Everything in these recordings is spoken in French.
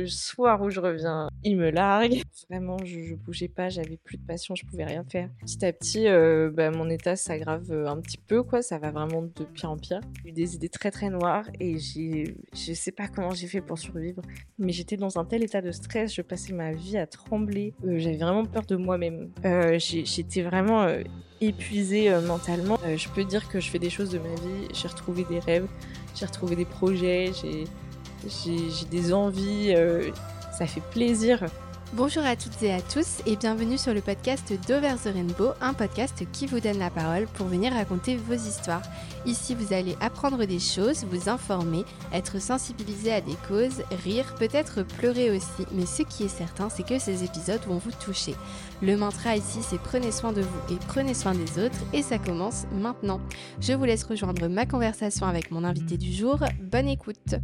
le soir où je reviens, il me largue. Vraiment, je, je bougeais pas, j'avais plus de passion, je pouvais rien faire. Petit à petit, euh, bah, mon état s'aggrave euh, un petit peu, quoi. Ça va vraiment de pire en pire. J'ai eu des idées très très noires et j'ai, je sais pas comment j'ai fait pour survivre, mais j'étais dans un tel état de stress, je passais ma vie à trembler. Euh, j'avais vraiment peur de moi-même. J'étais vraiment épuisée mentalement. Je peux dire que je fais des choses de ma vie. J'ai retrouvé des rêves, j'ai retrouvé des projets, j'ai j'ai des envies, euh, ça fait plaisir. Bonjour à toutes et à tous et bienvenue sur le podcast d'Over the Rainbow, un podcast qui vous donne la parole pour venir raconter vos histoires. Ici, vous allez apprendre des choses, vous informer, être sensibilisé à des causes, rire, peut-être pleurer aussi, mais ce qui est certain, c'est que ces épisodes vont vous toucher. Le mantra ici, c'est prenez soin de vous et prenez soin des autres et ça commence maintenant. Je vous laisse rejoindre ma conversation avec mon invité du jour. Bonne écoute.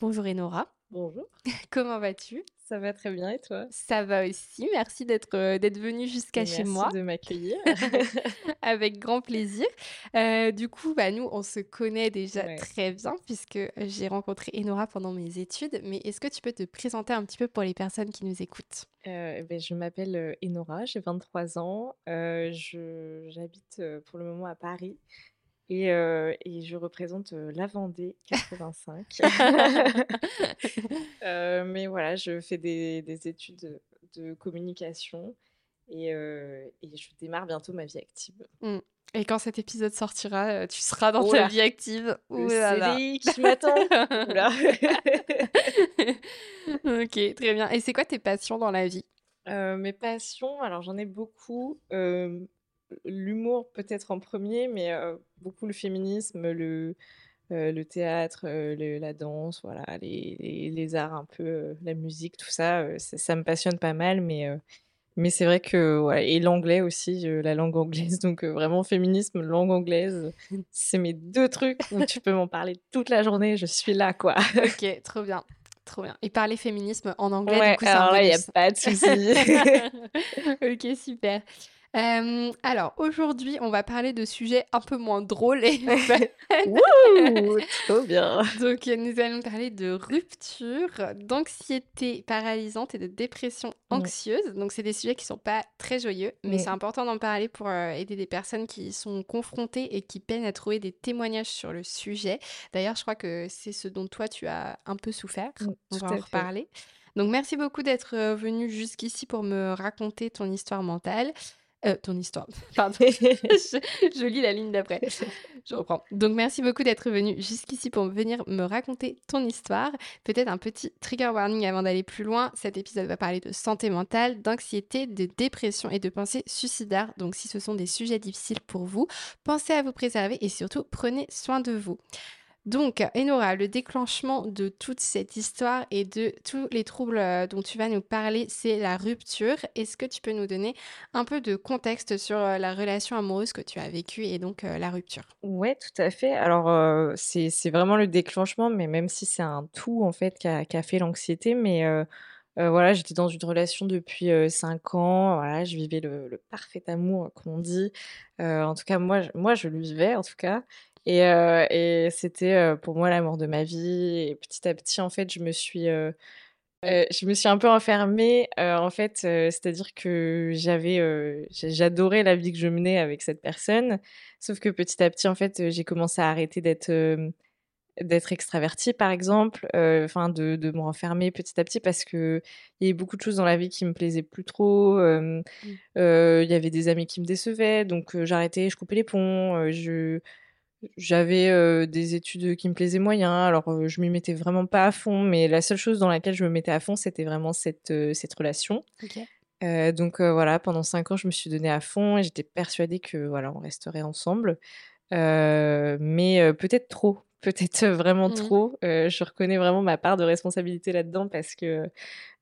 Bonjour Enora, Bonjour, comment vas-tu? Ça va très bien et toi? Ça va aussi, merci d'être euh, d'être venu jusqu'à chez Merci moi. de m'accueillir. Avec grand plaisir. Euh, du coup, bah, nous, on se connaît déjà Ouais. très bien puisque j'ai rencontré Enora pendant mes études. Mais est-ce que tu peux te présenter un petit peu pour les personnes qui nous écoutent? Euh, ben, je m'appelle Enora, j'ai 23 ans. Je- J'habite pour le moment à Paris et, euh, et je représente euh, la Vendée 85. Euh, mais voilà, je fais des, des études de communication et, et je démarre bientôt ma vie active. Et quand cet épisode sortira, tu seras dans Oh ta vie active? Le. CDI qui m'attend. Ok, très bien. Et c'est quoi tes passions dans la vie? Mes passions, alors j'en ai beaucoup. L'humour peut-être en premier, mais euh, beaucoup le féminisme, le, euh, le théâtre, euh, le- la danse, voilà, les, les- les arts un peu, la musique, tout ça, ça, me passionne pas mal, mais, mais c'est vrai que, ouais, et l'anglais aussi, la langue anglaise, donc vraiment féminisme, langue anglaise, c'est mes deux trucs où tu peux m'en parler toute la journée, je suis là, quoi. Ok, trop bien. Trop bien. Et parler féminisme en anglais, Ouais, du coup, un alors là, il n'y a pas de souci. ok, super. Euh, alors aujourd'hui, on va parler de sujets un peu moins drôles. et. Wouh, trop bien. Donc, nous allons parler de rupture, d'anxiété paralysante et de dépression anxieuse. Donc, c'est des sujets qui sont pas très joyeux, mais c'est important d'en parler pour euh, aider des personnes qui sont confrontées et qui peinent à trouver des témoignages sur le sujet. D'ailleurs, je crois que c'est ce dont toi tu as un peu souffert. Mm, On va en fait. reparler. Donc, merci beaucoup d'être euh, venu jusqu'ici pour me raconter ton histoire mentale. Euh, ton histoire, pardon. je, je lis la ligne d'après. Je reprends. Donc, merci beaucoup d'être venu jusqu'ici pour venir me raconter ton histoire. Peut-être un petit trigger warning avant d'aller plus loin. Cet épisode va parler de santé mentale, d'anxiété, de dépression et de pensée suicidaire. Donc, si ce sont des sujets difficiles pour vous, pensez à vous préserver et surtout prenez soin de vous. Donc, Enora, le déclenchement de toute cette histoire et de tous les troubles euh, dont tu vas nous parler, c'est la rupture. Est-ce que tu peux nous donner un peu de contexte sur euh, la relation amoureuse que tu as vécue et donc euh, la rupture? Ouais, tout à fait. Alors, c'est, vraiment le déclenchement, mais même si c'est un tout, en fait, qui a, fait l'anxiété. Mais voilà, j'étais dans une relation depuis euh, cinq ans. Voilà, je vivais le, parfait amour, comme on dit. En tout cas, moi, moi, je le vivais, en tout cas. Et, euh, et c'était euh, pour moi l'amour de ma vie. Et petit à petit, en fait, je me suis, euh, je me suis un peu enfermée. euh, en fait, euh, c'est-à-dire que j'avais, j'adorais la vie que je menais avec cette personne. Sauf que petit à petit, en fait, j'ai commencé à arrêter d'être d'être extravertie, par exemple, enfin de, de me renfermer petit à petit parce que il y avait beaucoup de choses dans la vie qui me plaisaient plus trop. euh, Mm. euh, Il y avait des amis qui me décevaient, donc j'arrêtais, je coupais les ponts. je j'avais euh, des études qui me plaisaient moyen, alors euh, je m'y mettais vraiment pas à fond, mais la seule chose dans laquelle je me mettais à fond, c'était vraiment cette, euh, cette relation. Euh, donc voilà, pendant cinq ans, je me suis donnée à fond et j'étais persuadée que voilà, on resterait ensemble. Mais peut-être trop, peut-être vraiment Mhm. trop. Je reconnais vraiment ma part de responsabilité là-dedans parce que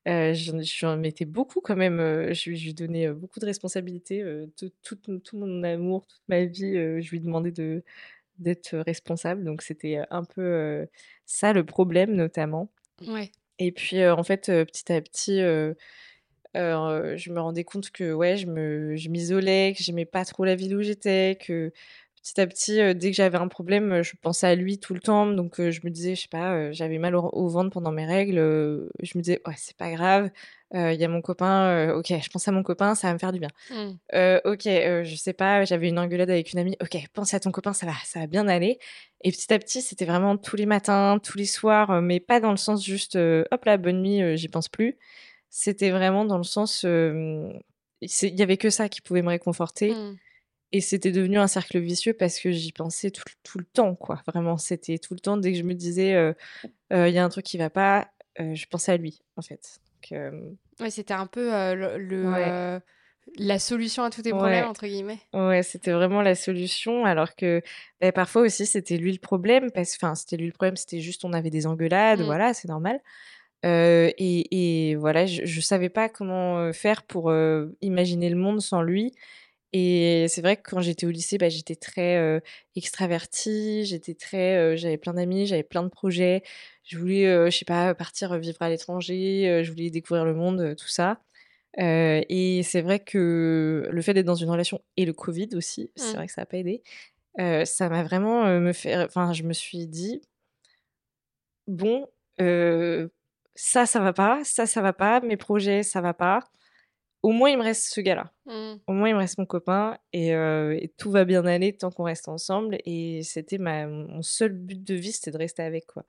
euh, j'en j'en mettais beaucoup quand même. euh, je, lui- je lui donnais euh, beaucoup de responsabilités. tout, tout, tout mon amour, toute ma vie, je lui demandais de d'être responsable. Donc c'était un peu ça le problème notamment. Ouais. Et puis en fait, petit à petit, euh, je me rendais compte que ouais, je me, je m'isolais, que j'aimais pas trop la ville où j'étais, que petit à petit, dès que j'avais un problème, je pensais à lui tout le temps. Donc je me disais, je sais pas, j'avais mal au au ventre pendant mes règles, je me disais: «Ouais, c'est pas grave, il y a mon copain, OK, je pense à mon copain, ça va me faire du bien». Mmh. Heu, OK, je sais pas, j'avais une engueulade avec une amie, OK, pense à ton copain, ça va ça va bien aller et petit à petit, c'était vraiment tous les matins, tous les soirs, mais pas dans le sens juste, «Hop là, bonne nuit, j'y pense plus». C'était vraiment dans le sens, il y avait que ça qui pouvait me réconforter Mmh. et c'était devenu un cercle vicieux parce que j'y pensais tout tout le temps, quoi. Vraiment, c'était tout le temps dès que je me disais, il y a un truc qui va pas, je pensais à lui, en fait. Donc Ouais, c'était un peu, le Ouais. le, «la solution à tous tes Ouais. problèmes» entre guillemets? Ouais, c'était vraiment la solution alors que, beh, parfois aussi c'était lui le problème enfin, c'était lui le problème, c'était juste on avait des engueulades, Mmh. voilà, c'est normal. Et et voilà, je je savais pas comment, faire pour, imaginer le monde sans lui et c'est vrai que quand j'étais au lycée, bah, j'étais très, extravertie, j'étais très, j'avais plein d'amis, j'avais plein de projets. Je voulais, je sais pas, partir vivre à l'étranger, je voulais découvrir le monde, tout ça. Et c'est vrai que le fait d'être dans une relation et le covid aussi, c'est Mmh. vrai que ça a pas aidé, ça m'a vraiment, me fait enfin, je me suis dit «Bon, ça, ça va pas, ça, ça va pas, mes projets, ça va pas. Au moins, il me reste ce gars-là. Mmh. Au moins, il me reste mon copain et heu et tout va bien aller tant qu'on reste ensemble» et c'était ma mon seul but de vie, c'était de rester avec, quoi.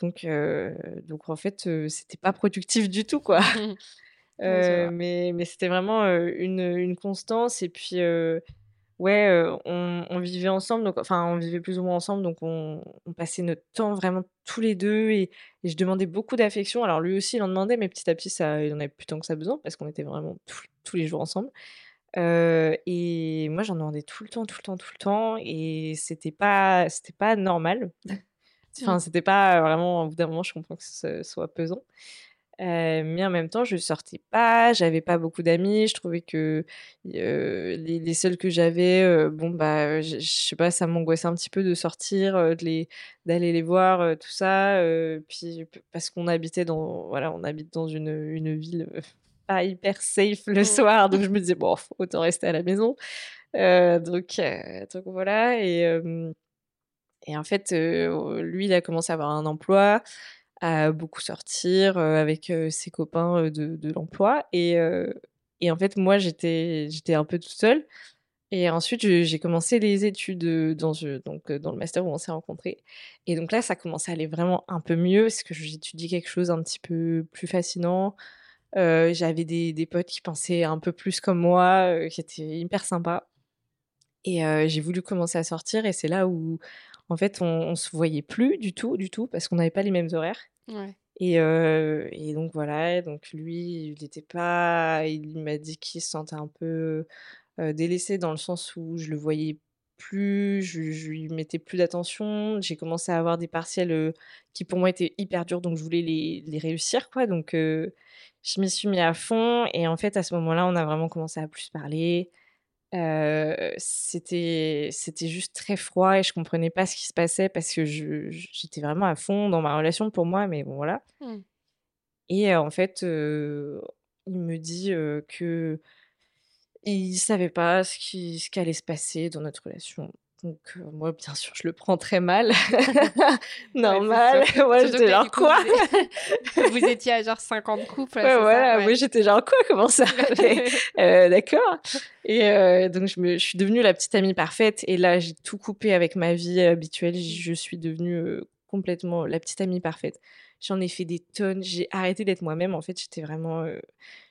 Donc heu, donc en fait, c'était pas productif du tout, quoi. Vois. mais mais c'était vraiment, une, une constance et puis, ouais, on on vivait ensemble donc enfin, on vivait plus ou moins ensemble donc on on passait notre temps vraiment tous les 2 et et je demandais beaucoup d'affection. Alors lui aussi, il en demandait mais petit à petit, ça il en avait plus tant que ça besoin parce qu'on était vraiment tous tous les jours ensemble. Et moi, j'en demandais tout le temps, tout le temps, tout le temps et c'était pas c'était pas normal. Mmh. Enfin, c'était pas vraiment au bout d'un moment, je comprends que ce soit pesant. Heu, mais en même temps, je sortais pas, j'avais pas beaucoup d'amis. Je trouvais que, heu, les les seuls que j'avais, heu, bon, bah, je sais pas, ça m'angoissait un petit peu de sortir, de les d'aller les voir, tout ça, puis parce qu'on habitait dans voilà, on habite dans une, une ville, pas hyper safe le Mmh. soir, donc je me disais: «Bon, autant rester à la maison». Donc donc voilà et et en fait, lui, il a commencé à avoir un emploi, à beaucoup sortir, avec, ses copains, de l'emploi et et en fait, moi, j'étais un peu toute seule et ensuite j'ai commencé les études, dans donc dans le master où on s'est rencontrés et donc là, ça commençait à aller vraiment un peu mieux parce que j'étudiais quelque chose un petit peu plus fascinant. J'avais des des potes qui pensaient un peu plus comme moi, qui étaient hyper sympas et j'ai voulu commencer à sortir et c'est là où, en fait, on on se voyait plus du tout, du tout parce qu'on n'avait pas les mêmes horaires Ouais. et heu et donc voilà, donc lui, il était pas il m'a dit qu'il se sentait un peu, heu, délaissé dans le sens où je le voyais plus, je je lui mettais plus d'attention. J'ai commencé à avoir des partiels, qui pour moi étaient hyper durs, donc je voulais les les réussir, quoi, donc je m'y suis mis à fond et en fait, à ce moment-là, on a vraiment commencé à plus parler. C'était c'était juste très froid et je comprenais pas ce qui se passait parce que j'étais vraiment à fond dans ma relation pour moi, mais bon, voilà Mmh. et en fait, il me dit, heu, qu'il savait pas ce qui ce qui allait se passer dans notre relation. Donc heu, moi, bien sûr, je le prends très mal. Ouais. Normal, moi, Surtout que j'étais genre: coup, «Quoi?» vous étiez à genre 5 ans de couple, Ouais, voilà, moi, Ouais. j'étais genre: «Quoi? Comment ça? Heu, d'accord» et heu, donc je me je suis devenue la petite amie parfaite et là, j'ai tout coupé avec ma vie habituelle. Je suis devenue, heu, complètement la petite amie parfaite. J'en ai fait des tonnes, j'ai arrêté d'être moi-même, en fait, j'étais vraiment, heu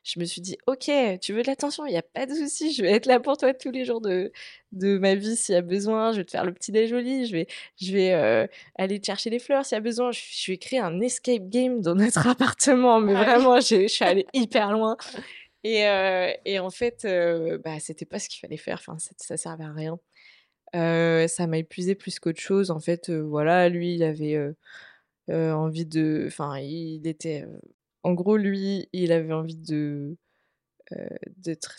je me suis dit: «OK, tu veux de l'attention? Il y a pas de souci, je vais être là pour toi tous les jours de de ma vie s'il y a besoin. Je vais te faire le petit déj au lit, je vais je vais, heu, aller te chercher des fleurs s'il y a besoin». Je je ai créé un escape game dans notre appartement, mais vraiment, j'ai je suis allée hyper loin et heu et en fait, bah, c'était pas ce qu'il fallait faire, enfin, ça ça servait à rien. Ça m'a épuisée plus qu'autre chose, en fait, voilà, lui, il avait, envie de enfin, il était, en gros, lui, il avait envie de,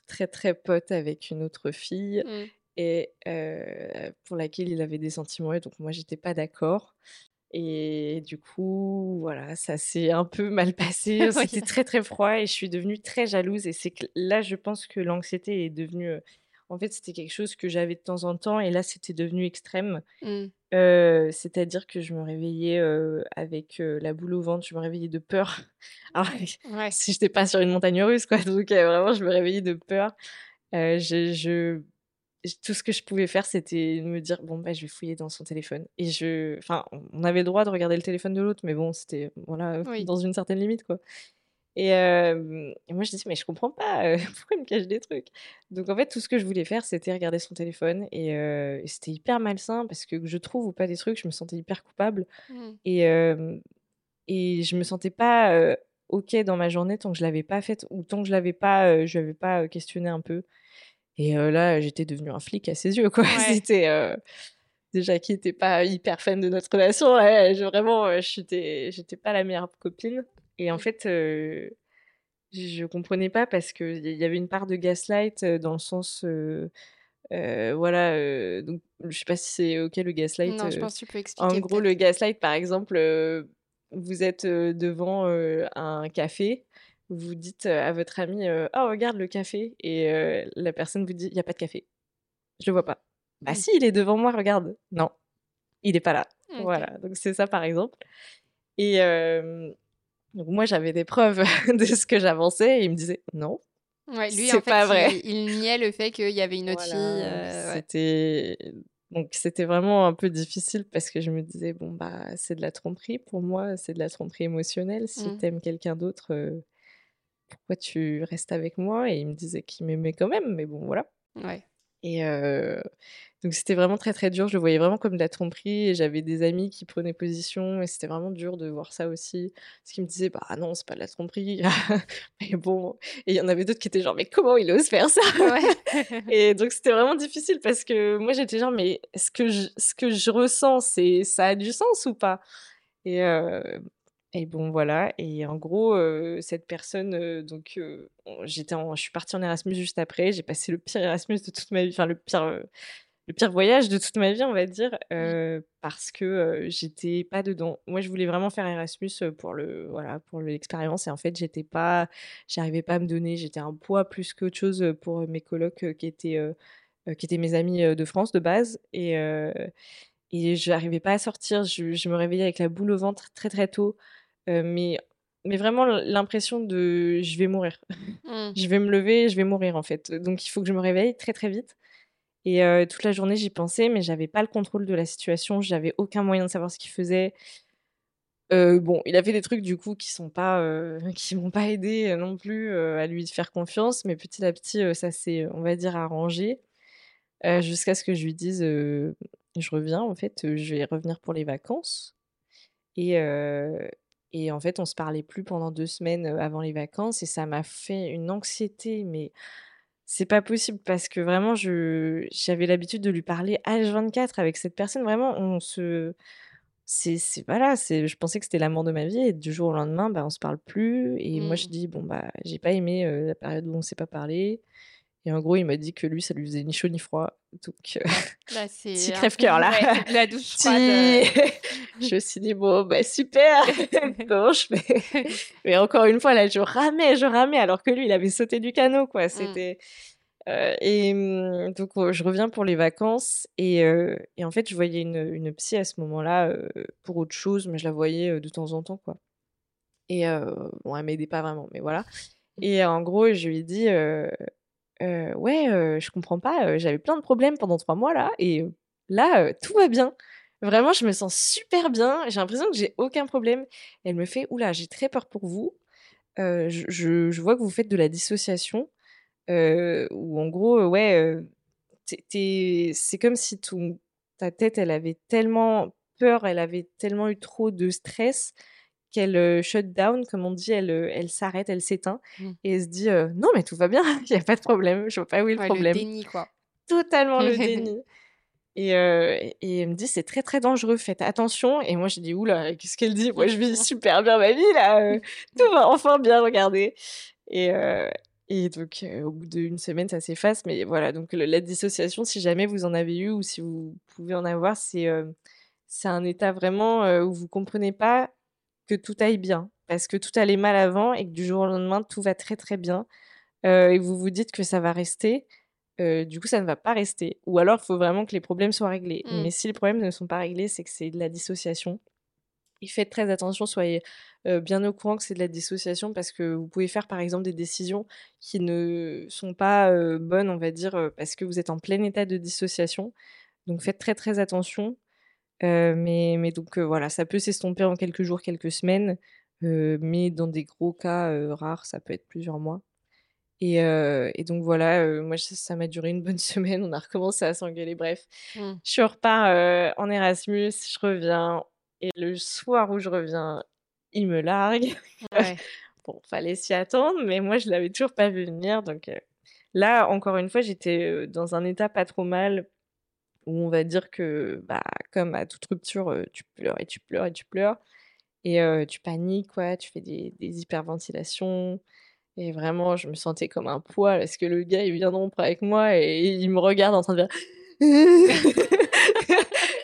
très, très pote avec une autre fille Mmh. et pour laquelle il avait des sentiments et donc moi, j'étais pas d'accord et du coup, voilà, ça s'est un peu mal passé. C'était très, très froid et je suis devenue très jalouse et c'est là, je pense que l'anxiété est devenue, En fait, c'était quelque chose que j'avais de temps en temps et là, c'était devenu extrême. Mmh. C'est-à-dire que je me réveillais, avec, la boule au ventre, je me réveillais de peur. Alors Ouais. si j'étais pas sur une montagne russe quoi, donc vraiment je me réveillais de peur. Je je tout ce que je pouvais faire, c'était me dire: «Bon, bah, je vais fouiller dans son téléphone» et je enfin, on on avait le droit de regarder le téléphone de l'autre, mais bon, c'était voilà, Oui. dans une certaine limite, quoi et moi je disais: «Mais je comprends pas, heu, pourquoi il me cache des trucs?» donc en fait, tout ce que je voulais faire, c'était regarder son téléphone et c'était hyper malsain parce que je trouve ou pas des trucs, je me sentais hyper coupable Mmh. et et je me sentais pas, OK dans ma journée tant que je l'avais pas faite ou tant que je l'avais pas, je lui avais pas, questionné un peu et là, j'étais devenue un flic à ses yeux, quoi. Ouais. C'était, déjà qu'il était pas hyper fan de notre relation, ouais, je vraiment, j'étais pas la meilleure copine et en Mmh. fait, heu, je comprenais pas parce qu'il y avait une part de gaslight, dans le sens, voilà, heu, donc je sais pas si c'est OK le gaslight, Non, je pense que tu peux en expliquer gros, le gaslight, par exemple, vous êtes, devant, un café, vous dites, à votre ami, heu: «Oh regarde le café» et la personne vous dit: «Il y a pas de café, je le vois pas». «Bah Mmh. si, il est devant moi, regarde». «Non, il est pas là». OK. Voilà, donc c'est ça, par exemple et donc moi, j'avais des preuves de ce que j'avançais et il me disait: «Non, Ouais, lui, en c'est pas fait, vrai». il il niait le fait qu'il y avait une autre fille, ouais. c'était donc c'était vraiment un peu difficile parce que je me disais: «Bon, bah, c'est de la tromperie pour moi, c'est de la tromperie émotionnelle. Si Mmh. tu aimes quelqu'un d'autre, heu, pourquoi tu restes avec moi?» et il me disait qu'il m'aimait quand même, mais bon, voilà Ouais. et heu, donc c'était vraiment très, très dur. Je le voyais vraiment comme de la tromperie et j'avais des amis qui prenaient position et c'était vraiment dur de voir ça aussi. Parce qu'ils me disaient: «Bah non, c'est pas de la tromperie». Mais bon et il y en avait d'autres qui étaient genre: «Mais comment il ose faire ça?» Ouais. et donc c'était vraiment difficile parce que moi, j'étais genre: «Mais ce que je ce que je ressens, c'est ça a du sens ou pas?» et heu et bon, voilà et en gros, heu, cette personne, heu, donc j'étais en je suis partie en Erasmus juste après. J'ai passé le pire Erasmus de toute ma vie, enfin le pire, le pire voyage de toute ma vie, on va dire, heu, parce que, heu, j'étais pas dedans. Moi, je voulais vraiment faire Erasmus, heu, pour le voilà, pour l'expérience et en fait, j'étais pas j'arrivais pas à me donner. J'étais un poids plus qu'autre chose, pour, mes colocs, qui étaient, qui étaient mes amis, de France de base et heu et j'arrivais pas à sortir. Je je me réveillais avec la boule au ventre très, très tôt, mais mais vraiment l'impression de: «Je vais mourir. Mmh. Je vais me lever, je vais mourir, en fait». Donc il faut que je me réveille très, très vite et toute la journée, j'y pensais, mais j'avais pas le contrôle de la situation. J'avais aucun moyen de savoir ce qu'il faisait. Bon, il a fait des trucs du coup qui sont pas, qui m'ont pas aidée, heu, non plus, à lui faire confiance, mais petit à petit, ça s'est, on va dire, arrangé, jusqu'à ce que je lui dise, «Je reviens, en fait, je vais revenir pour les vacances» et et en fait, on se parlait plus pendant 2 semaines, avant les vacances et ça m'a fait une anxiété, mais c'est pas possible parce que vraiment je j'avais l'habitude de lui parler H24 avec cette personne. Vraiment, on se c'est c'est voilà, c'est je pensais que c'était l'amour de ma vie et du jour au lendemain, bah, on se parle plus et moi je Mmh. dis: «Bon, bah, j'ai pas aimé, heu, la période où on s'est pas parlé» et en gros, il m'a dit que lui, ça lui faisait ni chaud ni froid. Donc heu, Là, petit c'est peu crève-cœur là, ouais, la douche froide, petit. Heu je me suis dit: «Bon, bah, super, fais?» mais encore une fois, là, je ramais, je ramais alors que lui, il avait sauté du canot, quoi. Mmh. C'était, heu et mmh, donc heu, je reviens pour les vacances. Et et en fait, je voyais une, une psy à ce moment-là, pour autre chose, mais je la voyais, de temps en temps, quoi. Et bon, elle m'aidait pas vraiment, mais voilà. Et en gros, je lui ai dit, «Ouais, je comprends pas, j'avais plein de problèmes pendant 3 mois là et là, tout va bien. Vraiment, je me sens super bien, j'ai l'impression que j'ai aucun problème». Elle me fait: «Ouh là, j'ai très peur pour vous, je vois que vous faites de la dissociation, où en gros, ouais, c'est comme si ta tête, elle avait tellement peur, elle avait tellement eu trop de stress qu'elle, shut down comme on dit, elle, elle s'arrête, elle s'éteint Mmh. et elle se dit, "Non mais tout va bien, il y a pas de problème, je vois pas où est le Ouais, le problème". déni, quoi. Totalement le déni et et elle me dit: «C'est très, très dangereux, faites attention» et moi je dis: «Ouh là, qu'est-ce qu'elle dit? Moi je vis super bien ma vie là, tout va enfin bien, regardez» et et donc au bout d'1 semaine, ça s'efface mais voilà, donc le la dissociation, si jamais vous en avez eu ou si vous pouvez en avoir, c'est, c'est un état vraiment, où vous comprenez pas que tout aille bien. Parce que tout allait mal avant et que du jour au lendemain, tout va très, très bien, heu et vous vous dites que ça va rester, du coup, ça ne va pas rester. Ou alors, il faut vraiment que les problèmes soient réglés. Mmh. Mais si les problèmes ne sont pas réglés, c'est que c'est de la dissociation. Et faites très attention, soyez bien au courant que c'est de la dissociation parce que vous pouvez faire par exemple des décisions qui ne sont pas bonnes, on va dire, parce que vous êtes en plein état de dissociation. Donc faites très très attention. Mais, mais donc voilà, ça peut s'estomper en quelques jours, quelques semaines, mais dans des gros cas rares, ça peut être plusieurs mois. Et, et donc voilà, moi ça m'a duré une bonne semaine, on a recommencé à s'engueuler, bref. Mmh. Je repars en Erasmus, je reviens, et le soir où je reviens, il me largue. Ouais. bon, fallait s'y attendre, mais moi, je l'avais toujours pas vu venir. Donc là, encore une fois, j'étais dans un état pas trop mal, où on va dire que, bah, comme à toute rupture, tu pleures et tu pleures et tu pleures. Et tu paniques, quoi, tu fais des, hyperventilations. Et vraiment, je me sentais comme un poids parce que le gars, il vient de rompre avec moi et il me regarde en train de dire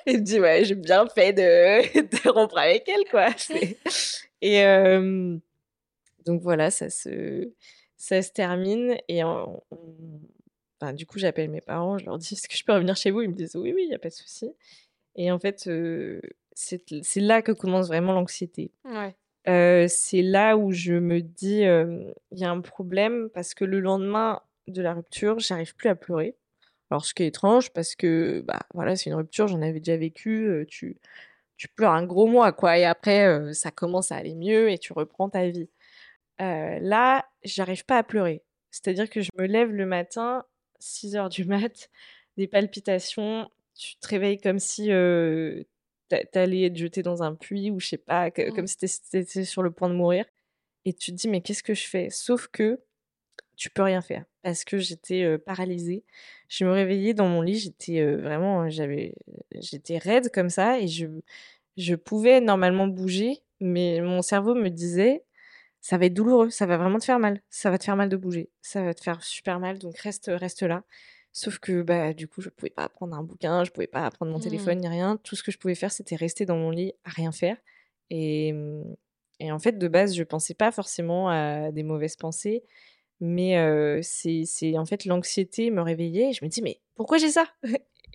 il me dit ouais j'ai bien fait de, de, rompre avec elle quoi et donc voilà ça se ça se termine et enfin, du coup j'appelle mes parents je leur dis est-ce que je peux revenir chez vous? Ils me disent oui oui il y a pas de souci et en fait c'est là que commence vraiment l'anxiété ouais. c'est là où je me dis il y a un problème parce que le lendemain de la rupture j'arrive plus à pleurer alors, ce qui est étrange, parce que, bah, voilà, c'est une rupture, j'en avais déjà vécu, tu, tu pleures un gros mois, quoi, et après, ça commence à aller mieux et tu reprends ta vie. là, j'arrive pas à pleurer. C'est-à-dire que je me lève le matin, 6 heures du mat, des palpitations, tu te réveilles comme si t'allais être jeté dans un puits ou je sais pas, mmh. comme si t'étais sur le point de mourir. Et tu te dis, mais qu'est-ce que je fais? Sauf que tu peux rien faire parce que j'étais paralysée. Je me réveillais dans mon lit, j'étais vraiment, j'avais, j'étais raide comme ça et je, je pouvais normalement bouger, mais mon cerveau me disait, ça va être douloureux, ça va vraiment te faire mal, ça va te faire mal de bouger, ça va te faire super mal, donc reste, reste là. Sauf que bah du coup, je pouvais pas prendre un bouquin, je pouvais pas prendre mon mmh. téléphone ni rien. Tout ce que je pouvais faire, c'était rester dans mon lit à rien faire. Et, mmh, et en fait, de base, je pensais pas forcément à des mauvaises pensées. Mais c'est en fait l'anxiété me réveillait et je me dis: «Mais pourquoi j'ai ça?»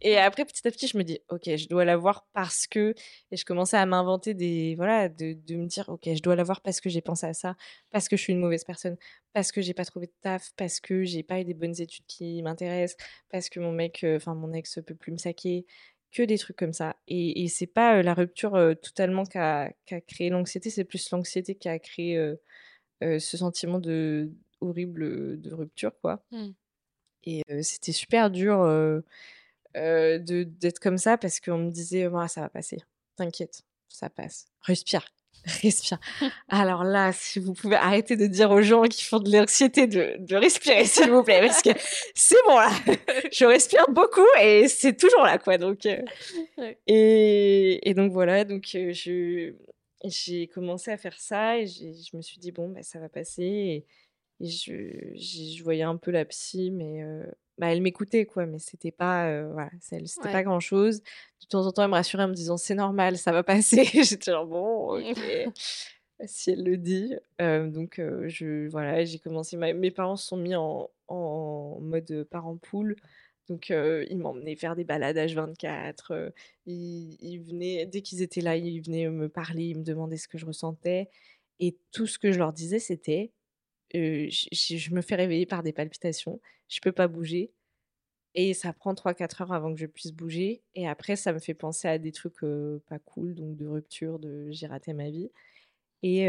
Et après petit à petit je me dis: «OK, je dois l'avoir parce que» et je commençais à m'inventer des voilà, de de me dire: «OK, je dois l'avoir parce que j'ai pensé à ça, parce que je suis une mauvaise personne, parce que j'ai pas trouvé de taf, parce que j'ai pas eu des bonnes études qui m'intéressent, parce que mon mec, enfin mon ex peut plus me saquer», que des trucs comme ça et et c'est pas, la rupture, totalement qui a qui a créé l'anxiété, c'est plus l'anxiété qui a créé, ce sentiment de horrible de rupture, quoi. Mmh. Et c'était super dur de d'être comme ça parce qu'on me disait: «Ah, ça va passer, t'inquiète, ça passe, respire». Respire. Alors là, si vous pouvez arrêter de dire aux gens qui font de l'anxiété de, de respirer, s'il vous plaît, parce que c'est bon là. Je respire beaucoup et c'est toujours là, quoi. Donc, et, et, donc voilà, donc je j'ai commencé à faire ça et je me suis dit bon, bah, ça va passer. Et, et je, je voyais un peu la psy, mais bah, elle m'écoutait, quoi, mais c'était pas, voilà, c'était pas grand chose. De temps en temps, elle me rassurait en me disant c'est normal, ça va passer. J'étais genre bon, ok, si elle le dit. donc, je, voilà, j'ai commencé. mes parents se sont mis en, en mode parent poule. Donc, ils m'emmenaient faire des balades H24. ils, ils venaient, dès qu'ils étaient là, ils venaient me parler, ils me demandaient ce que je ressentais. Et tout ce que je leur disais, c'était je me fais réveiller par des palpitations, je peux pas bouger et ça prend 3-4 heures avant que je puisse bouger et après ça me fait penser à des trucs pas cool, donc de rupture, de j'ai raté ma vie et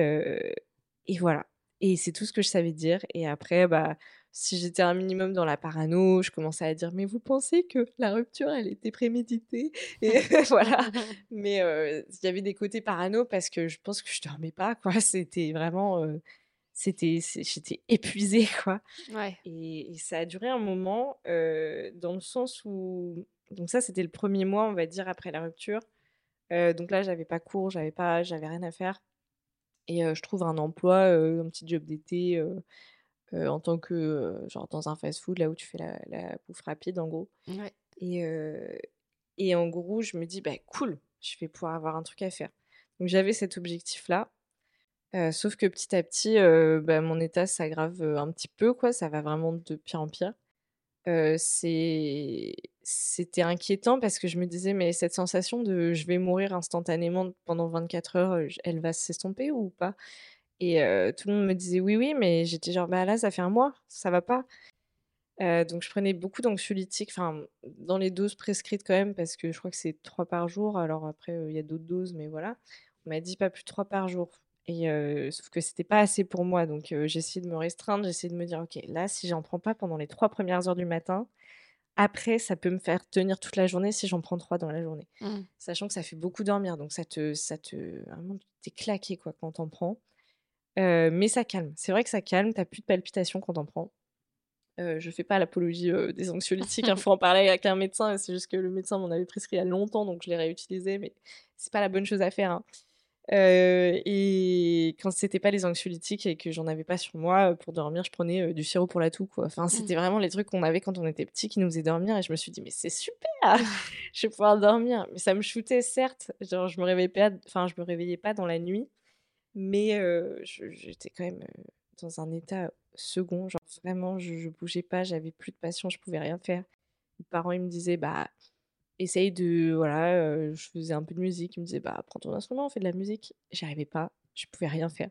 et voilà et c'est tout ce que je savais dire et après bah si j'étais un minimum dans la parano, je commençais à dire mais vous pensez que la rupture elle était préméditée et voilà. Mais il y avait des côtés parano parce que je pense que je dormais pas quoi. C'était vraiment c'était j'étais épuisée quoi. Ouais. et, ça a duré un moment dans le sens où donc ça c'était le premier mois on va dire après la rupture. Donc là j'avais pas cours j'avais pas j'avais rien à faire. Et je trouve un emploi un petit job d'été en tant que genre dans un fast food là où tu fais la, la bouffe rapide en gros. Ouais. et et en gros je me dis bah cool je vais pouvoir avoir un truc à faire. Donc j'avais cet objectif là sauf que petit à petit, bah, mon état s'aggrave, un petit peu quoi, ça va vraiment de pire en pire c'était inquiétant parce que je me disais: «Mais cette sensation de je vais mourir instantanément pendant 24 heures, elle va s'estomper ou pas?» et tout le monde me disait: «Oui, oui», mais j'étais genre: «Bah, là, ça fait un mois, ça va pas». Donc je prenais beaucoup d'anxiolytiques, enfin, dans les doses prescrites quand même parce que je crois que c'est 3 par jour. Alors après, il y a d'autres doses, mais voilà. On m'a dit: «Pas plus de 3 par jour» et sauf que c'était pas assez pour moi donc heu, j'ai essayé de me restreindre, j'ai essayé de me dire: «OK, là, si j'en prends pas pendant les 3 premières heures du matin, après ça peut me faire tenir toute la journée si j'en prends 3 dans la journée». Mmh. Sachant que ça fait beaucoup dormir donc ça te ça te vraiment tu es claqué quoi quand tu en prends. Mais ça calme. C'est vrai que ça calme, tu as plus de palpitations quand tu en prends. Je fais pas l'apologie, des anxiolytiques, hein, faut en parler avec un médecin. C'est juste que le médecin m'en avait prescrit il y a longtemps, donc je l'ai réutilisé, mais c'est pas la bonne chose à faire, hein. Heu et quand c'était pas les anxiolytiques et que j'en avais pas sur moi, pour dormir, je prenais, heu, du sirop pour la toux, quoi. Enfin, Mmh. c'était vraiment les trucs qu'on avait quand on était petit qui nous faisaient dormir et je me suis dit: «Mais c'est super! Je vais pouvoir dormir». Mais ça me shootait certes, genre je me réveillais pas enfin je me réveillais pas dans la nuit, mais je j'étais quand même, dans un état second, genre vraiment je je bougeais pas, j'avais plus de passion, je pouvais rien faire. Mes parents, ils me disaient: «Bah, essaye de» voilà, je faisais un peu de musique, ils me disaient: «Bah, prends ton instrument, fais de la musique». J'y arrivais pas, je pouvais rien faire.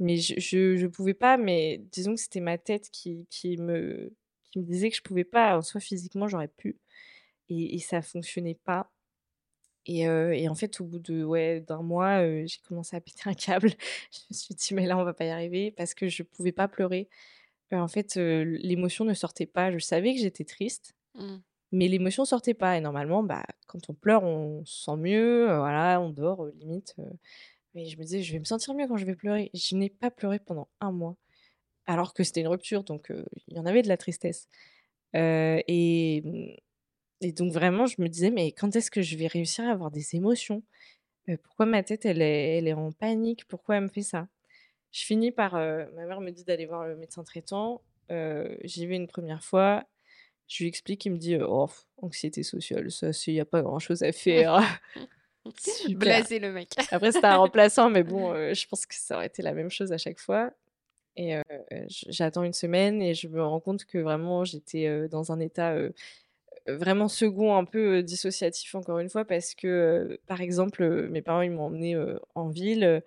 Mais je je pouvais pas, mais disons que c'était ma tête qui qui me qui me disait que je pouvais pas. En soi, physiquement, j'aurais pu et et ça fonctionnait pas et et en fait, au bout de ouais, d'1 mois, j'ai commencé à péter un câble. Je me suis dit: «Mais là, on va pas y arriver» parce que je pouvais pas pleurer. En fait, l'émotion ne sortait pas. Je savais que j'étais triste, Mmh. Mais l'émotion sortait pas et normalement, bah, quand on pleure, on se sent mieux, voilà, on dort, heu, limite, mais je me disais: «Je vais me sentir mieux quand je vais pleurer». Je n'ai pas pleuré pendant un mois, alors que c'était une rupture, donc il y en avait de la tristesse. Et mmh et donc vraiment, je me disais: «Mais quand est-ce que je vais réussir à avoir des émotions? Pourquoi ma tête, elle est en panique? Pourquoi elle me fait ça?» Je finis par, ma mère me dit d'aller voir le médecin traitant, j'y vais une première fois, je lui explique, il me dit: «Oh, anxiété sociale, ça il y a pas grand chose à faire». Super. Blasé le mec. Après c'était un remplaçant, mais bon, heu, je pense que ça aurait été la même chose à chaque fois et heu, j j'attends une semaine et je me rends compte que vraiment j'étais, dans un état, vraiment second, un peu, dissociatif encore une fois parce que, par exemple, mes parents ils m'ont emmenée, heu, en ville,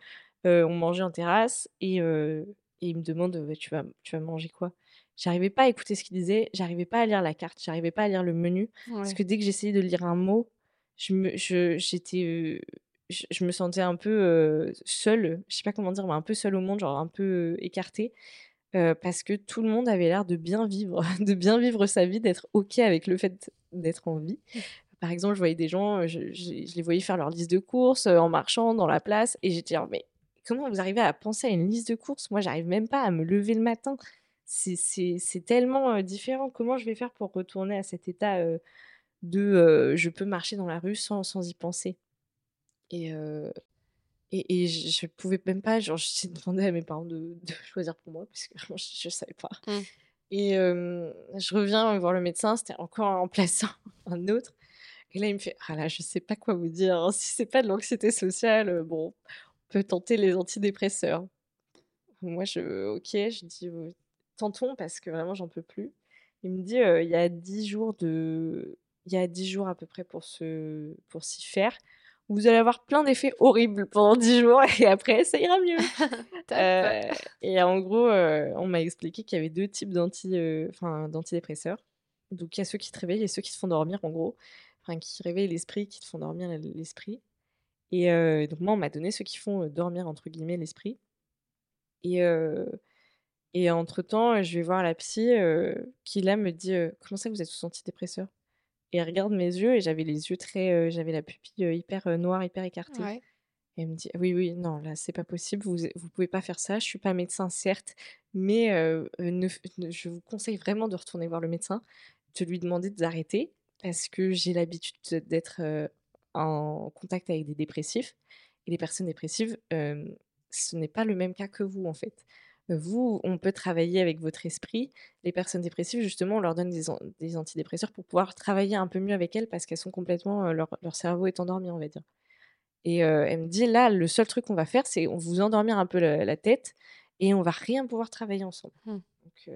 on mangeait en terrasse et et ils me demandent: «Bah, tu vas tu vas manger quoi?» J'arrivais pas à écouter ce qu'ils disaient, j'arrivais pas à lire la carte, j'arrivais pas à lire le menu parce que dès que j'essayais de lire un mot, je me je j'étais, je je me sentais un peu, heu, seule, je sais pas comment dire, mais un peu seule au monde, genre un peu, heu, écartée, parce que tout le monde avait l'air de bien vivre, de bien vivre sa vie, d'être OK avec le fait d'être en vie. Mmh. Par exemple, je voyais des gens, je je les voyais faire leur liste de courses, en marchant dans la place et j'étais genre: «Mais comment vous arrivez à penser à une liste de courses? Moi, j'arrive même pas à me lever le matin». C'est tellement, différent. Comment je vais faire pour retourner à cet état, de, je peux marcher dans la rue sans sans y penser? Et et et je je pouvais même pas, genre j'ai demandé à mes parents de de choisir pour moi parce que vraiment je je savais pas Mmh. et je reviens voir le médecin, c'était encore un remplaçant, un autre et là il me fait: «Ah là, je sais pas quoi vous dire, hein, si c'est pas de l'anxiété sociale, bon, on peut tenter les antidépresseurs». Moi je OK, je dis: «Heu, tentons parce que vraiment j'en peux plus». Il me dit: «Heu, il y a 10 jours de il y a 10 jours à peu près pour se pour s'y faire. Vous allez avoir plein d'effets horribles pendant 10 jours et après ça ira mieux». Heu et en gros, on m'a expliqué qu'il y avait 2 types d'anti, enfin d'antidépresseurs. Donc il y a ceux qui te réveillent et ceux qui te font dormir en gros, enfin qui réveillent l'esprit, qui te font dormir l'esprit et donc moi on m'a donné ceux qui font, «dormir» entre guillemets l'esprit et et entre-temps, heu, je vais voir la psy, heu, qui là me dit, heu: «Comment ça vous êtes sous antidépresseurs?» et elle regarde mes yeux et j'avais les yeux très, j'avais la pupille, hyper, noire, hyper écartée Ouais. et elle me dit: «Oui, oui, non, là, c'est pas possible, vous vous pouvez pas faire ça. Je suis pas médecin certes, mais ne ne je vous conseille vraiment de retourner voir le médecin, de lui demander d'arrêter parce que j'ai l'habitude de d'être, en contact avec des dépressifs et les personnes dépressives, ce n'est pas le même cas que vous, en fait. Vous, on peut travailler avec votre esprit. Les personnes dépressives, justement, on leur donne des an des antidépresseurs pour pouvoir travailler un peu mieux avec elles parce qu'elles sont complètement, leur leur cerveau est endormi, on va dire» et elle me dit: «Là, le seul truc qu'on va faire, c'est on vous endormir un peu la tête et on va rien pouvoir travailler ensemble». Mmh. Donc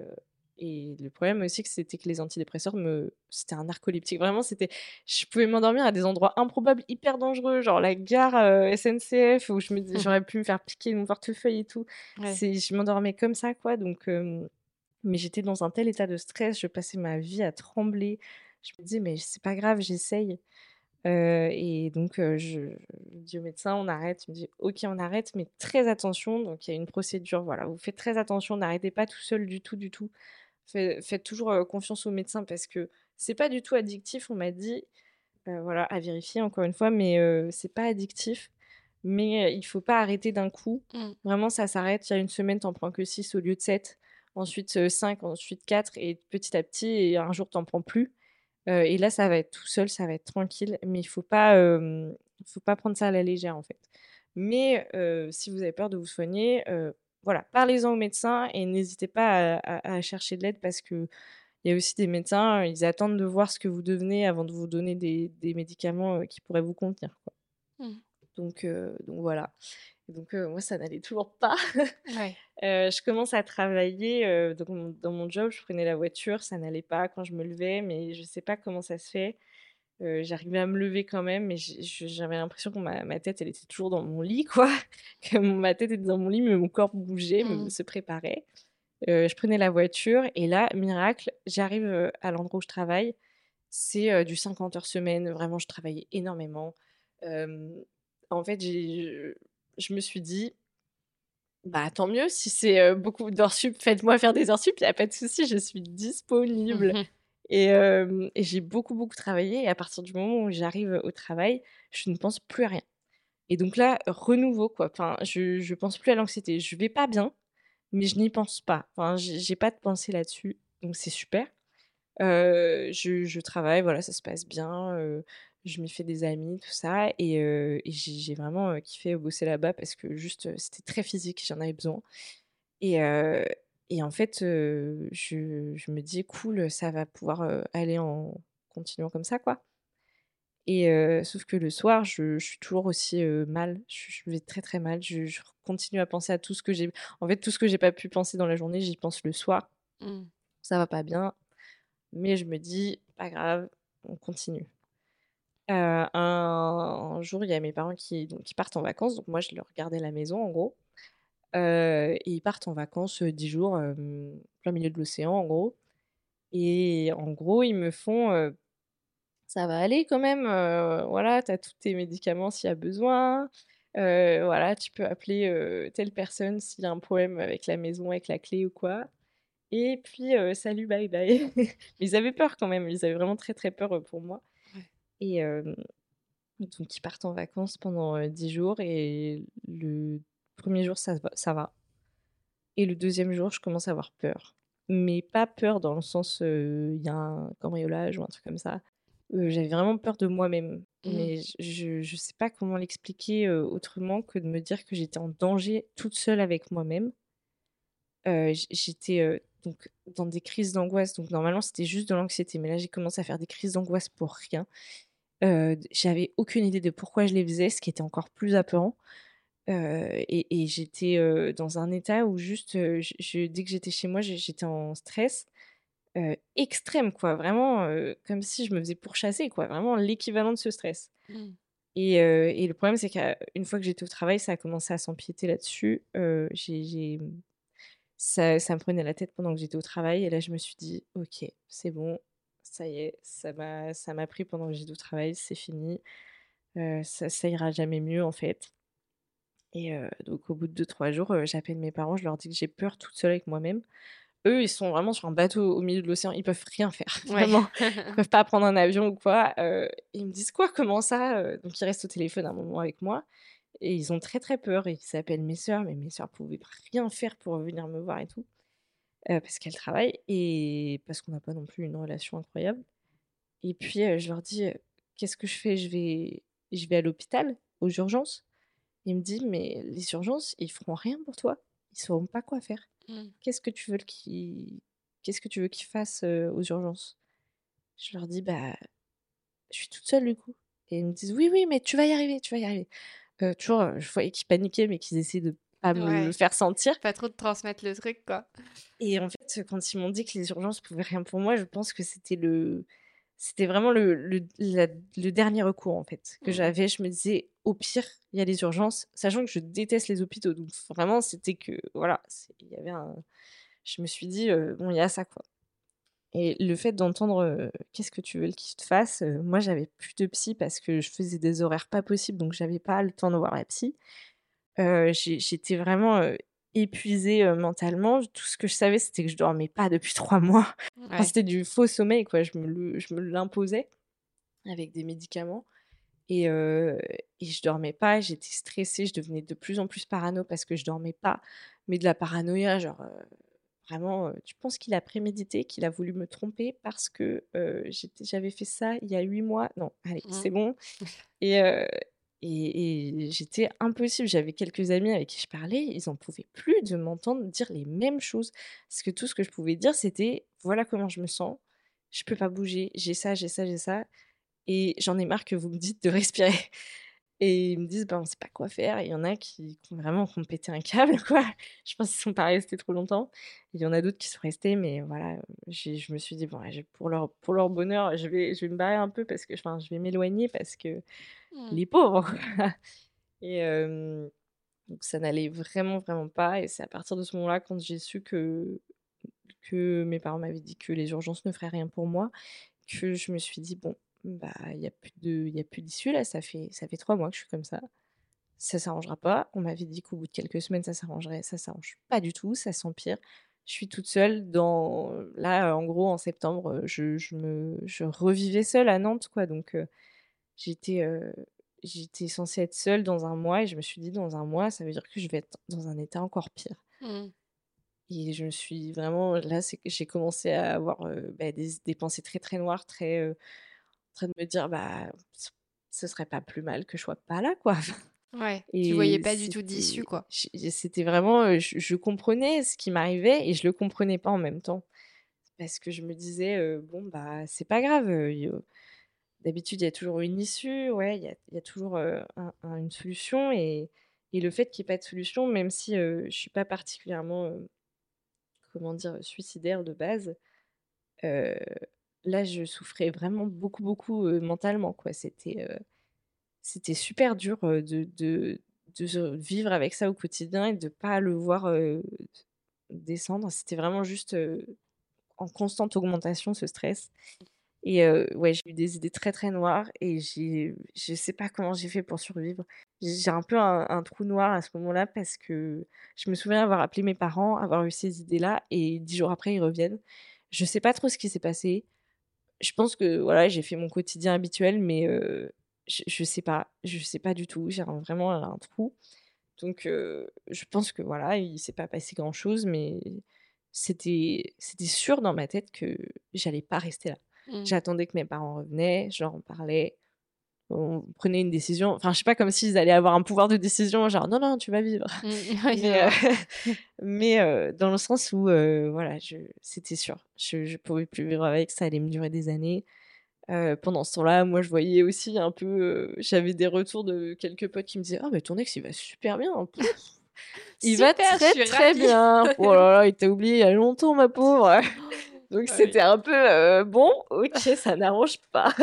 Et le problème aussi, c'était que les antidépresseurs me c'était un narcoleptique. Vraiment, c'était je pouvais m'endormir à des endroits improbables, hyper dangereux, genre la gare, heu, SNCF où je me dis j'aurais pu me faire piquer mon portefeuille et tout. Ouais. Je m'endormais comme ça, quoi, donc mais j'étais dans un tel état de stress, je passais ma vie à trembler. Je me disais: «Mais c'est pas grave, j'essaye». Heu et donc je je dis au médecin: «On arrête». Il me dit: «OK, on arrête, mais très attention». Donc il y a une procédure, voilà, vous faites très attention, n'arrêtez pas tout seul du tout, du tout. Fai faites toujours, confiance au médecin parce que c'est pas du tout addictif, on m'a dit, voilà, à vérifier encore une fois, mais c'est pas addictif, mais il faut pas arrêter d'un coup. Mmh. Vraiment, ça s'arrête, il y a une semaine, tu en prends que 6 au lieu de 7, ensuite, heu, 5, ensuite 4 et petit à petit et un jour, tu en prends plus. Et là, ça va être tout seul, ça va être tranquille, mais il faut pas, faut pas prendre ça à la légère, en fait. Mais si vous avez peur de vous soigner, voilà, parlez-en au médecin et n'hésitez pas à à à chercher de l'aide parce qu'il y a aussi des médecins, ils attendent de voir ce que vous devenez avant de vous donner des des médicaments, heu, qui pourraient vous convenir, quoi. Mmh. Donc heu, donc voilà. Donc moi, ça n'allait toujours pas. Ouais. Je commence à travailler, donc dans mon job, je prenais la voiture, ça n'allait pas quand je me levais, mais je sais pas comment ça se fait. Heu, j'arrivais à me lever quand même, mais j'avais l'impression que ma ma tête, elle était toujours dans mon lit, quoi, que ma tête était dans mon lit, mais mon corps bougeait, Mmh. se préparait. Heu, je prenais la voiture et là, miracle, j'arrive, heu, à l'endroit où je travaille. C'est, du 50 heures semaine, vraiment, je travaillais énormément. En fait, je je me suis dit: «Bah, tant mieux si c'est, beaucoup d'heures sup, faites-moi faire des heures sup, il y a pas de souci, je suis disponible». et j'ai beaucoup, beaucoup travaillé et à partir du moment où j'arrive au travail, je ne pense plus à rien et donc là, renouveau, quoi. Enfin, je je pense plus à l'anxiété. Je vais pas bien, mais je n'y pense pas. Enfin, j'ai pas de pensée là-dessus, donc c'est super. Je je travaille, voilà, ça se passe bien, je m'y fais des amis, tout ça et j'ai vraiment, kiffé bosser là-bas parce que juste, c'était très physique, j'en avais besoin et et en fait, je je me dis: «Cool, ça va pouvoir, aller en continuant comme ça, quoi» et sauf que le soir, je je suis toujours aussi, mal. Je je vais très, très mal. Je continue à penser à tout ce que j'ai en fait, tout ce que j'ai pas pu penser dans la journée, j'y pense le soir. Mmh. Ça va pas bien, mais je me dis: «Pas grave, on continue». Un un jour, il y a mes parents qui donc qui partent en vacances, donc moi je leur gardais la maison en gros. Heu et ils partent en vacances, heu, 10 jours, hem, plein milieu de l'océan en gros. Et en gros, ils me font, heu: «Ça va aller quand même, voilà, tu as tous tes médicaments s'il y a besoin, voilà, tu peux appeler, telle personne s'il y a un problème avec la maison, avec la clé ou quoi. Et puis, salut, bye bye». Mais ils avaient peur quand même, ils avaient vraiment très, très peur, pour moi. Et donc ils partent en vacances pendant, heu, 10 jours et le 1er jour ça va ça va et le 2e jour, je commence à avoir peur. Mais pas peur dans le sens, il y a un cambriolage ou un truc comme ça. Heu, j'avais vraiment peur de moi-même, Mmh. mais je je sais pas comment l'expliquer, heu, autrement que de me dire que j'étais en danger toute seule avec moi-même. J'étais, donc dans des crises d'angoisse, donc normalement c'était juste de l'anxiété, mais là j'ai commencé à faire des crises d'angoisse pour rien. J'avais aucune idée de pourquoi je les faisais, ce qui était encore plus apeurant. Et et j'étais, dans un état où juste, heu, je je dès que j'étais chez moi, j'étais en stress, extrême quoi, vraiment, comme si je me faisais pourchasser quoi, vraiment l'équivalent de ce stress Mmh. et et le problème c'est qu'une fois que j'étais au travail, ça a commencé à s'empiéter là-dessus. J'ai ça ça me prenait la tête pendant que j'étais au travail et là je me suis dit: «OK, c'est bon, ça y est, ça m'a ça m'a pris pendant que j'étais au travail, c'est fini, ça ça ira jamais mieux en fait». Et donc au bout de 2-3 jours, heu, j'appelle mes parents, je leur dis que j'ai peur toute seule avec moi-même. Eux, ils sont vraiment sur un bateau au milieu de l'océan, ils peuvent rien faire, Ouais. vraiment. Ils peuvent pas prendre un avion ou quoi, ils me disent: «Quoi? Comment ça?» donc ils restent au téléphone un moment avec moi et ils ont très, très peur et ils appellent mes sœurs, mais mes sœurs pouvaient rien faire pour venir me voir et tout, parce qu'elles travaillent et parce qu'on n'a pas non plus une relation incroyable et puis, je leur dis, «Qu'est-ce que je fais? Je vais je vais à l'hôpital, aux urgences?» Il me dit: «Mais les urgences, ils feront rien pour toi, ils sauront pas quoi faire. Mmh. Qu'est-ce que tu veux qu'ils qu'est-ce que tu veux qu'ils fassent, aux urgences?» je leur dis: «Bah, je suis toute seule du coup» et ils me disent: «Oui, oui, mais tu vas y arriver, tu vas y arriver». Heu, toujours, je voyais qu'ils paniquaient, mais qu'ils essayaient de pas me le faire sentir. Pas trop de transmettre le truc, quoi. Et en fait, quand ils m'ont dit que les urgences pouvaient rien pour moi, je pense que c'était le c'était vraiment le le le dernier recours, en fait, que mmh. j'avais. Je me disais: «Au pire, il y a les urgences», sachant que je déteste les hôpitaux. Donc vraiment, c'était que voilà, il y avait un je me suis dit: «Bon, il y a ça, quoi». Et le fait d'entendre qu'est-ce que tu veux qu'il te fasse Moi, j'avais plus de psy parce que je faisais des horaires pas possibles, donc j'avais pas le temps de voir la psy. J'étais vraiment épuisée mentalement. Tout ce que je savais, c'était que je dormais pas depuis trois mois. c'était du faux sommeil, quoi. Je me l'imposais avec des médicaments. Et, et je dormais pas, j'étais stressée, je devenais de plus en plus parano parce que je dormais pas, mais de la paranoïa, genre Vraiment, tu penses qu'il a prémédité, qu'il a voulu me tromper parce que j'avais fait ça il y a huit mois? Non, allez, mmh. c'est bon. Et, et, j'étais impossible. J'avais quelques amis avec qui je parlais, ils n'en pouvaient plus de m'entendre dire les mêmes choses. Parce que tout ce que je pouvais dire, c'était voilà comment je me sens, je peux pas bouger, j'ai ça, j'ai ça, j'ai ça. Et j'en ai marre que vous me dites de respirer. Et ils me disent, bah, on sait pas quoi faire. il y en a qui, qui ont vraiment qui pété un câble, quoi. Je pense qu'ils sont pas restés trop longtemps. Il y en a d'autres qui sont restés, mais voilà, je me suis dit, bon, pour leur, pour leur bonheur, je vais, je vais me barrer un peu parce que, enfin, je vais m'éloigner parce que mmh. les pauvres. et donc ça n'allait vraiment, vraiment pas. Et c'est à partir de ce moment-là, quand j'ai su que, que mes parents m'avaient dit que les urgences ne feraient rien pour moi, que je me suis dit, bon, bah, il y a plus de il y a plus d'issue là, ça fait ça fait trois mois que je suis comme ça. Ça s'arrangera pas. On m'avait dit qu'au bout de quelques semaines, ça s'arrangerait. Ça s'arrange pas du tout, ça s'empire. Je suis toute seule dans là, en gros, en septembre, je je me je revivais seule à Nantes, quoi, donc j'étais, j'étais censée être seule dans un mois et je me suis dit: «Dans un mois, ça veut dire que je vais être dans un état encore pire». Mmh. Et je me suis vraiment là, c'est que j'ai commencé à avoir, bah, des des pensées très, très noires, très, train de me dire, bah, ce serait pas plus mal que je sois pas là, quoi. Ouais, et tu voyais pas du tout d'issue, quoi. C'était vraiment, je, comprenais ce qui m'arrivait et je le comprenais pas en même temps. Parce que je me disais, bon, bah, c'est pas grave. D'habitude, il y a toujours une issue, ouais, il y a, y a, toujours une solution. Et, et le fait qu'il n'y ait pas de solution, même si je suis pas particulièrement, comment dire, suicidaire de base, là, je souffrais vraiment beaucoup, beaucoup mentalement. C'était super dur de, vivre avec ça au quotidien et de pas le voir descendre. C'était vraiment juste en constante augmentation, ce stress. Et ouais, j'ai eu des idées très, très noires et je sais pas comment j'ai fait pour survivre. J'ai un peu un, un trou noir à ce moment-là parce que je me souviens avoir appelé mes parents, avoir eu ces idées-là et dix jours après, ils reviennent. Je sais pas trop ce qui s'est passé je pense que voilà, j'ai fait mon quotidien habituel, mais je, je sais pas, je sais pas du tout. J'ai vraiment un trou. Donc, je pense que voilà, il s'est pas passé grand chose, mais c'était c'était sûr dans ma tête que j'allais pas rester là. Mmh. J'attendais que mes parents revenaient, je leur en parlais on prenait une décision. Enfin, je sais pas comme s'ils allaient avoir un pouvoir de décision, genre non, non, tu vas vivre. Mmh, mais, euh, euh, dans le sens où, euh, voilà, c'était sûr. Je, je pouvais plus vivre avec, ça allait me durer des années. pendant ce temps-là, moi, je voyais aussi un peu. J'avais des retours de quelques potes qui me disaient Ah, mais ton ex, il va super bien. il va très, très bien. oh là là, il t'a oublié il y a longtemps, ma pauvre. Donc, c'était un peu bon, ok, ça n'arrange pas.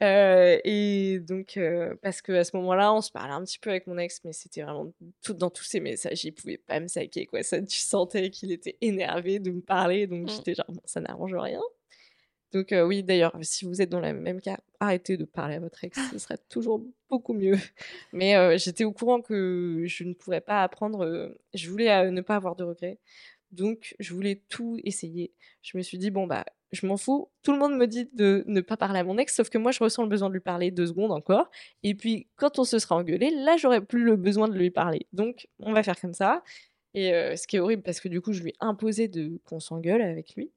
Et donc, parce qu'à ce moment-là, on se parlait un petit peu avec mon ex, mais c'était vraiment tout, dans tous ces messages, il pouvait pas me saquer, quoi. Ça, tu sentais qu'il était énervé de me parler, donc mmh. j'étais genre, ça n'arrange rien. Donc, oui, d'ailleurs, si vous êtes dans le même cas, arrêtez de parler à votre ex, ce serait toujours beaucoup mieux. Mais j'étais au courant que je ne pourrais pas apprendre, je voulais ne pas avoir de regrets. Donc, je voulais tout essayer. Je me suis dit, bon, bah, je m'en fous. Tout le monde me dit de ne pas parler à mon ex, sauf que moi, je ressens le besoin de lui parler deux secondes encore. Et puis, quand on se sera engueulé, là, j'aurai plus le besoin de lui parler. Donc, on va faire comme ça. Et euh, ce qui est horrible, parce que du coup, je lui ai imposé de qu'on s'engueule avec lui.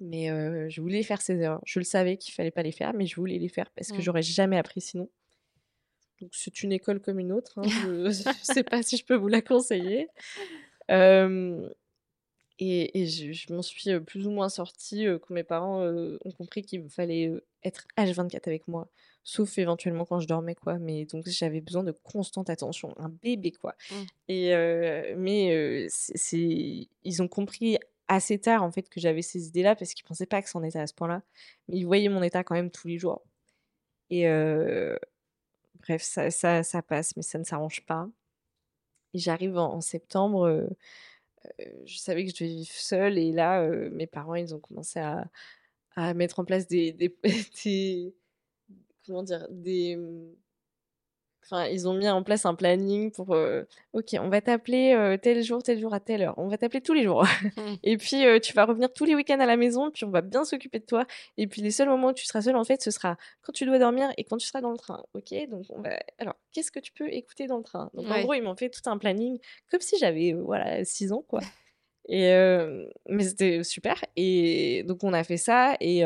Mais euh, je voulais faire ses erreurs. Je le savais qu'il fallait pas les faire, mais je voulais les faire parce que j'aurais jamais appris sinon. Donc, c'est une école comme une autre. Hein. Je ne sais pas si je peux vous la conseiller. Euh, et, je, m'en suis plus ou moins sortie quand mes parents ont compris qu'il fallait être H24 avec moi sauf éventuellement quand je dormais, quoi. Mais donc j'avais besoin de constante attention, un bébé, quoi. Mmh. Et mais c'est ils ont compris assez tard, en fait, que j'avais ces idées-là parce qu'ils pensaient pas que c'en était à ce point-là. Mais ils voyaient mon état quand même tous les jours. Et bref, ça ça ça passe, mais ça ne s'arrange pas. Et j'arrive en en septembre, je savais que je devais vivre seule et là, mes parents, ils ont commencé à mettre en place des des des comment dire? Des, mmh Enfin, ils ont mis en place un planning pour, heu: «OK, on va t'appeler, heu, tel jour, tel jour, à telle heure. On va t'appeler tous les jours Mmh. et puis, heu, tu vas revenir tous les week-ends à la maison, puis on va bien s'occuper de toi et puis les seuls moments où tu seras seule, en fait, ce sera quand tu dois dormir et quand tu seras dans le train. OK? Donc on va alors qu'est-ce que tu peux écouter dans le train?» donc en gros, ils m'ont fait tout un planning comme si j'avais, voilà, 6 ans, quoi et mais c'était super et donc on a fait ça et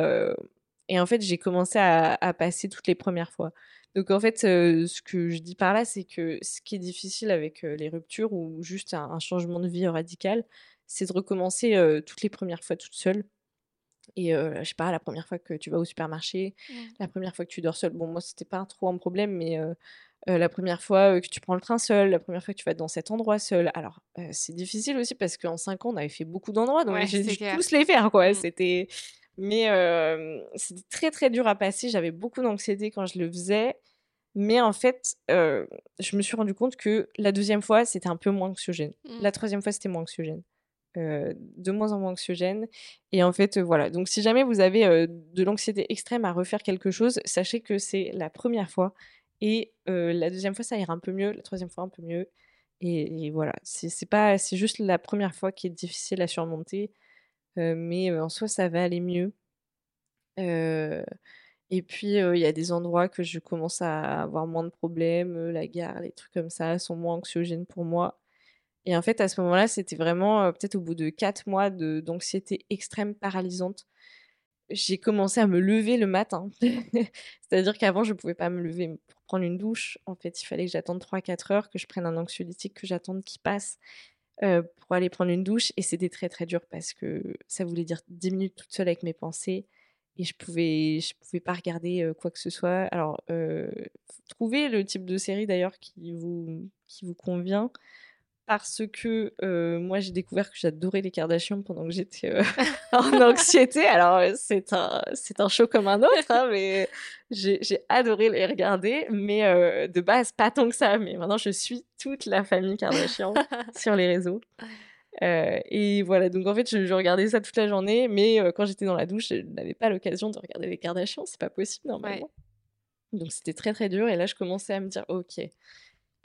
et en fait, j'ai commencé à à passer toutes les premières fois. Donc en fait, ce que je dis par là, c'est que ce qui est difficile avec, les ruptures ou juste un un changement de vie radical, c'est de recommencer, toutes les premières fois toute seule et je sais pas, la première fois que tu vas au supermarché, la première fois que tu dors seule. Bon, moi, c'était pas trop un problème, mais la première fois, que tu prends le train seule, la première fois que tu vas dans cet endroit seule. Alors, c'est difficile aussi parce qu'en 5 ans, on avait fait beaucoup d'endroits, donc Ouais, j'ai c'est dû clair. tous les faire, quoi. Mmh. C'était mais c'était très, très dur à passer. J'avais beaucoup d'anxiété quand je le faisais, mais en fait, je me suis rendu compte que la deuxième fois, c'était un peu moins anxiogène. Mmh. La troisième fois, c'était moins anxiogène, de moins en moins anxiogène et en fait, voilà. Donc si jamais vous avez, de l'anxiété extrême à refaire quelque chose, sachez que c'est la première fois et la deuxième fois, ça ira un peu mieux, la troisième fois un peu mieux et et voilà. C'est c'est pas c'est juste la première fois qui est difficile à surmonter, mais heu, en soi, ça va aller mieux. Et puis, il y a des endroits que je commence à avoir moins de problèmes, la gare, les trucs comme ça sont moins anxiogènes pour moi et en fait, à ce moment-là, c'était vraiment, peut-être au bout de 4 mois d'anxiété extrême paralysante, j'ai commencé à me lever le matin. C'est-à-dire qu'avant, je pouvais pas me lever pour prendre une douche. En fait, il fallait que j'attende 3-4 heures, que je prenne un anxiolytique, que j'attende qu'il passe, heu, pour aller prendre une douche et c'était très, très dur parce que ça voulait dire 10 minutes toute seule avec mes pensées et je pouvais je pouvais pas regarder, heu, quoi que ce soit. Alors, heu, trouvez le type de série d'ailleurs qui vous qui vous convient parce que, heu, moi j'ai découvert que j'adorais les Kardashians pendant que j'étais, heu, en anxiété. Alors, c'est un c'est un show comme un autre, hein, mais j'ai adoré les regarder, mais heu, de base pas tant que ça. Mais maintenant je suis toute la famille Kardashian sur les réseaux, et voilà, donc en fait, je je regardais ça toute la journée, mais quand j'étais dans la douche, je n'avais pas l'occasion de regarder les Kardashians, c'est pas possible Ouais. normalement. Donc c'était très, très dur et là je commençais à me dire: «OK,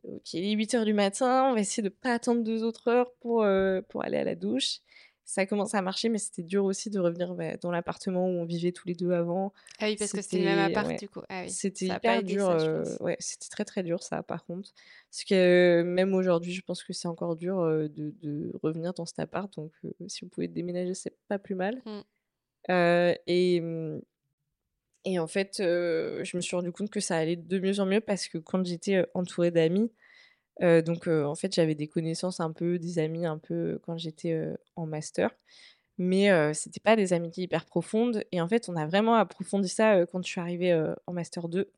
OK, il est 8:00 du matin, on va essayer de pas attendre 2 autres heures pour, heu, pour aller à la douche». Ça a commencé à marcher, mais c'était dur aussi de revenir, bah, dans l'appartement où on vivait tous les 2 avant. Ah oui, parce que c'était le même appart ouais, du coup. Ah oui, c'était hyper aidé dur, ça, pense. ouais, c'était très, très dur ça par contre. Parce que même aujourd'hui, je pense que c'est encore dur, de de revenir dans cet appart, donc si vous pouvez déménager, c'est pas plus mal. Mmh. Et mmh et en fait, heu, je me suis rendu compte que ça allait de mieux en mieux parce que quand j'étais, heu, entourée d'amis, heu, donc en fait, j'avais des connaissances un peu, des amis un peu quand j'étais, en master, mais c'était pas des amitiés hyper profondes et en fait, on a vraiment approfondi ça, quand je suis arrivée, en master 2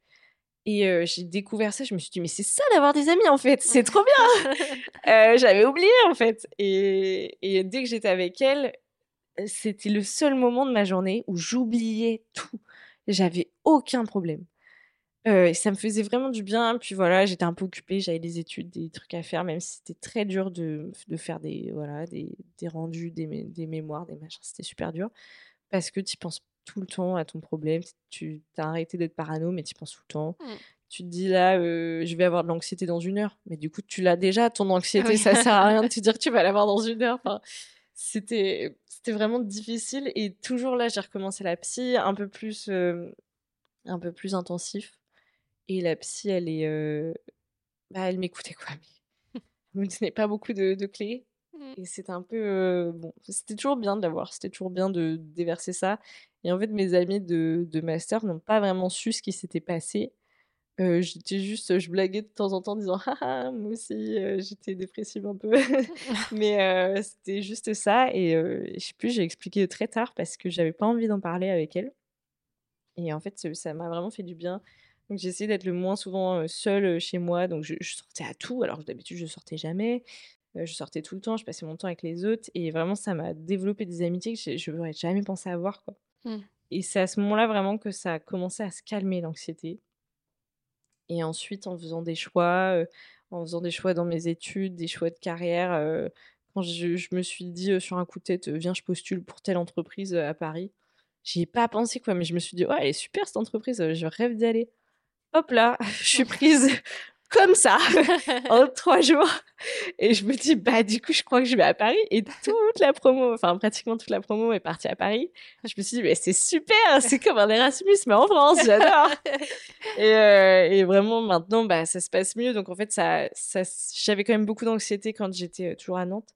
et j'ai découvert ça, je me suis dit: «Mais c'est ça d'avoir des amis en fait, c'est trop bien!» J'avais oublié en fait et et dès que j'étais avec elle, c'était le seul moment de ma journée où j'oubliais tout. J'avais aucun problème. Heu et ça me faisait vraiment du bien. Puis voilà, j'étais un peu occupée, j'avais des études, des trucs à faire, même si c'était très dur de de faire des voilà, des des rendus, des mé des mémoires, des machins, c'était super dur parce que tu penses tout le temps à ton problème. Tu as arrêté d'être parano, mais tu penses tout le temps. Mmh. Tu te dis là, heu: «Je vais avoir de l'anxiété dans 1 heure», mais du coup, tu l'as déjà ton anxiété, Oui. ça sert à rien de te dire que tu vas l'avoir dans 1 heure. Enfin, c'était c'était vraiment difficile et toujours là, j'ai recommencé la psy, un peu plus, hem, un peu plus intensif et la psy, elle est, heu, bah, elle m'écoutait quoi, mais elle me donnait pas beaucoup de de clés Mmh. et c'était un peu, heu, bon, c'était toujours bien de l'avoir, c'était toujours bien de déverser ça et en fait, mes amis de de master n'ont pas vraiment su ce qui s'était passé. J'étais juste je blaguais de temps en temps en disant: «Ha ha, moi aussi, j'étais dépressive un peu». Mais c'était juste ça et je sais plus, j'ai expliqué très tard parce que j'avais pas envie d'en parler avec elle et en fait, ça m'a vraiment fait du bien. Donc essayé d'être le moins souvent, seule, chez moi, donc je je sortais à tout, alors d'habitude je sortais jamais. Je sortais tout le temps, je passais mon temps avec les autres et vraiment ça m'a développé des amitiés que je n'aurais jamais pensé avoir, quoi. Mmh. Et c'est à ce moment-là vraiment que ça a commencé à se calmer l'anxiété. Et ensuite en faisant des choix, en faisant des choix dans mes études, des choix de carrière, quand je me suis dit, sur un coup de tête: «Viens, je postule pour telle entreprise, à Paris». J'y ai pas pensé quoi, mais je me suis dit: «Ouais, elle est super cette entreprise, je rêve d'y aller». Hop là, je suis prise comme ça en 3 jours et je me dis: «Bah, du coup, je crois que je vais à Paris» et toute la promo, enfin pratiquement toute la promo est partie à Paris. Je me suis dit: «Mais c'est super, c'est comme un Erasmus mais en France, j'adore» et heu et vraiment maintenant, bah, ça se passe mieux donc en fait ça ça j'avais quand même beaucoup d'anxiété quand j'étais, toujours à Nantes,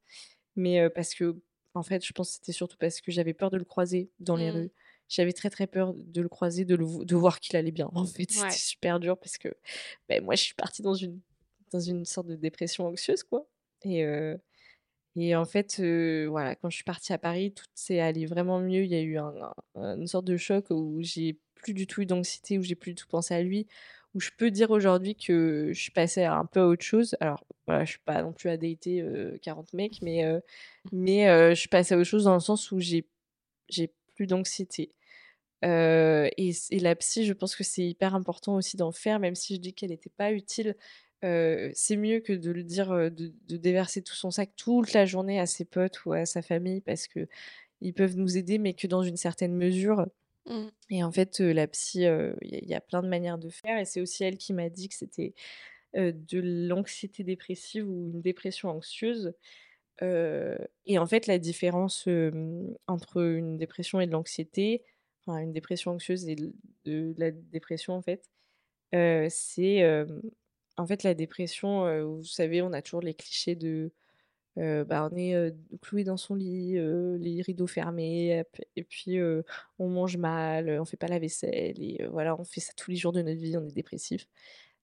mais heu, parce qu'en fait, je pense que c'était surtout parce que j'avais peur de le croiser dans les Mmh. rues. J'avais très, très peur de le croiser, de le de voir qu'il allait bien. En fait, c'était Ouais. super dur parce que, beh, moi, je suis partie dans une dans une sorte de dépression anxieuse, quoi et heu et en fait, heu, voilà, quand je suis partie à Paris, tout s'est allé vraiment mieux. Il y a eu un un une sorte de choc où j'ai plus du tout eu d'anxiété, où j'ai plus du tout pensé à lui, où je peux dire aujourd'hui que je suis passée un peu à autre chose. Alors voilà, je suis pas non plus à dater, heu, 40 mecs, mais heu mais heu, je suis passée à autre chose dans le sens où j'ai plus d'anxiété. Et la psy, je pense que c'est hyper important aussi d'en faire, même si je dis qu'elle était pas utile. C'est mieux que de le dire, de de déverser tout son sac toute la journée à ses potes ou à sa famille parce qu'ils peuvent nous aider, mais que dans une certaine mesure Mmh. et en fait, la psy, il y a plein de manières de faire et c'est aussi elle qui m'a dit que c'était, de l'anxiété dépressive ou une dépression anxieuse. Et en fait, la différence, entre une dépression et de l'anxiété, enfin une dépression anxieuse et de la dépression en fait, c'est, en fait la dépression, vous savez, on a toujours les clichés de, bah, on est, cloué dans son lit, les rideaux fermés, et puis, on mange mal, on fait pas la vaisselle et voilà, on fait ça tous les jours de notre vie, on est dépressif.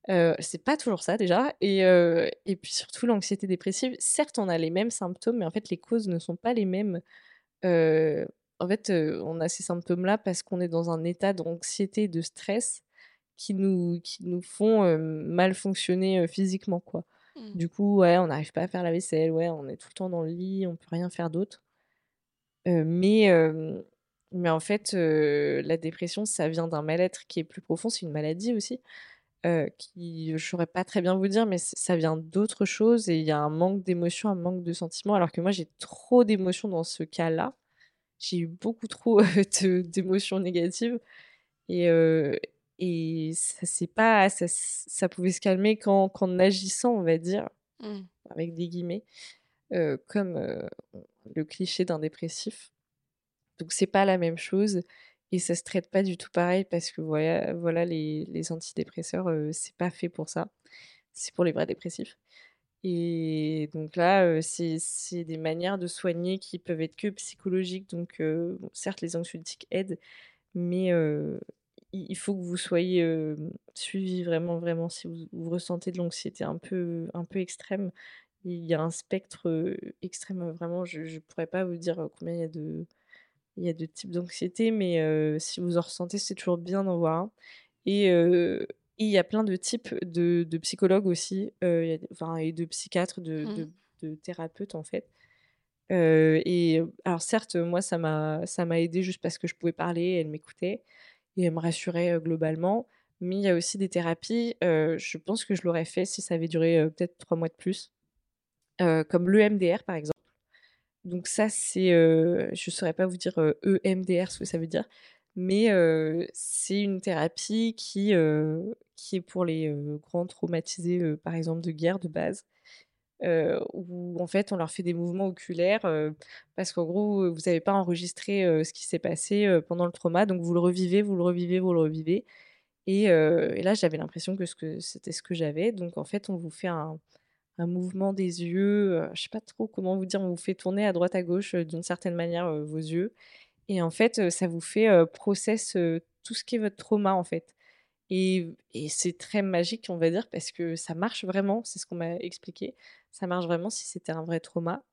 Heu, c'est pas toujours ça déjà et et puis surtout l'anxiété dépressive, certes, on a les mêmes symptômes, mais en fait, les causes ne sont pas les mêmes. En fait, on a ces symptômes-là parce qu'on est dans un état d'anxiété, de stress qui nous qui nous font, mal fonctionner, physiquement, quoi. Mmh. Du coup, ouais, on n'arrive pas à faire la vaisselle, ouais, on est tout le temps dans le lit, on peut rien faire d'autre. Mais mais en fait, la dépression, ça vient d'un mal-être qui est plus profond, c'est une maladie aussi. Heu, qui je saurais pas très bien vous dire, mais ça vient d'autre chose et il y a un manque d'émotions, un manque de sentiments, alors que moi j'ai trop d'émotions dans ce cas-là. J'ai eu beaucoup trop, de d'émotions négatives et et ça s'est pas ça pouvait se calmer qu'en agissant, on va dire, Mmh. avec des guillemets, comme, le cliché d'un dépressif. Donc c'est pas la même chose et ça se traite pas du tout pareil parce que voya voilà les les antidépresseurs, heu, c'est pas fait pour ça. C'est pour les vrais dépressifs et donc là, heu, c'est des manières de soigner qui peuvent être que psychologiques donc certes les anxiolytiques aident mais il faut que vous soyez, hem, suivis vraiment, vraiment si vous ressentez de l'anxiété un peu un peu extrême. Il y a un spectre, extrême, vraiment je je pourrais pas vous dire, combien il y a de il y a de types d'anxiété, mais si vous en ressentez, c'est toujours bien d'en voir un et il y a plein de types de de psychologues aussi, heu, il y a des enfin et de psychiatres, de Mmh. de de thérapeutes, en fait. Et alors certes, moi ça m'a ça m'a aidée juste parce que je pouvais parler, elle m'écoutait et elle me rassurait, globalement. Mais il y a aussi des thérapies, je pense que je l'aurais fait si ça avait duré, peut-être 3 mois de plus, comme l'EMDR, par exemple. Donc ça, c'est, heu, je saurais pas vous dire, EMDR ce que ça veut dire, mais heu, c'est une thérapie qui, est pour les, grands traumatisés, par exemple de guerre de base, où en fait on leur fait des mouvements oculaires, parce qu'en gros, vous avez pas enregistré, ce qui s'est passé, pendant le trauma, donc vous le revivez, vous le revivez, vous le revivez. Et et là j'avais l'impression que que c'était ce que j'avais, donc en fait on vous fait un un mouvement des yeux, heu, je sais pas trop comment vous dire, on vous fait tourner à droite à gauche, d'une certaine manière, vos yeux et en fait, ça vous fait, process, tout ce qui est votre trauma, en fait et et c'est très magique, on va dire, parce que ça marche vraiment, c'est ce qu'on m'a expliqué. Ça marche vraiment si c'était un vrai trauma,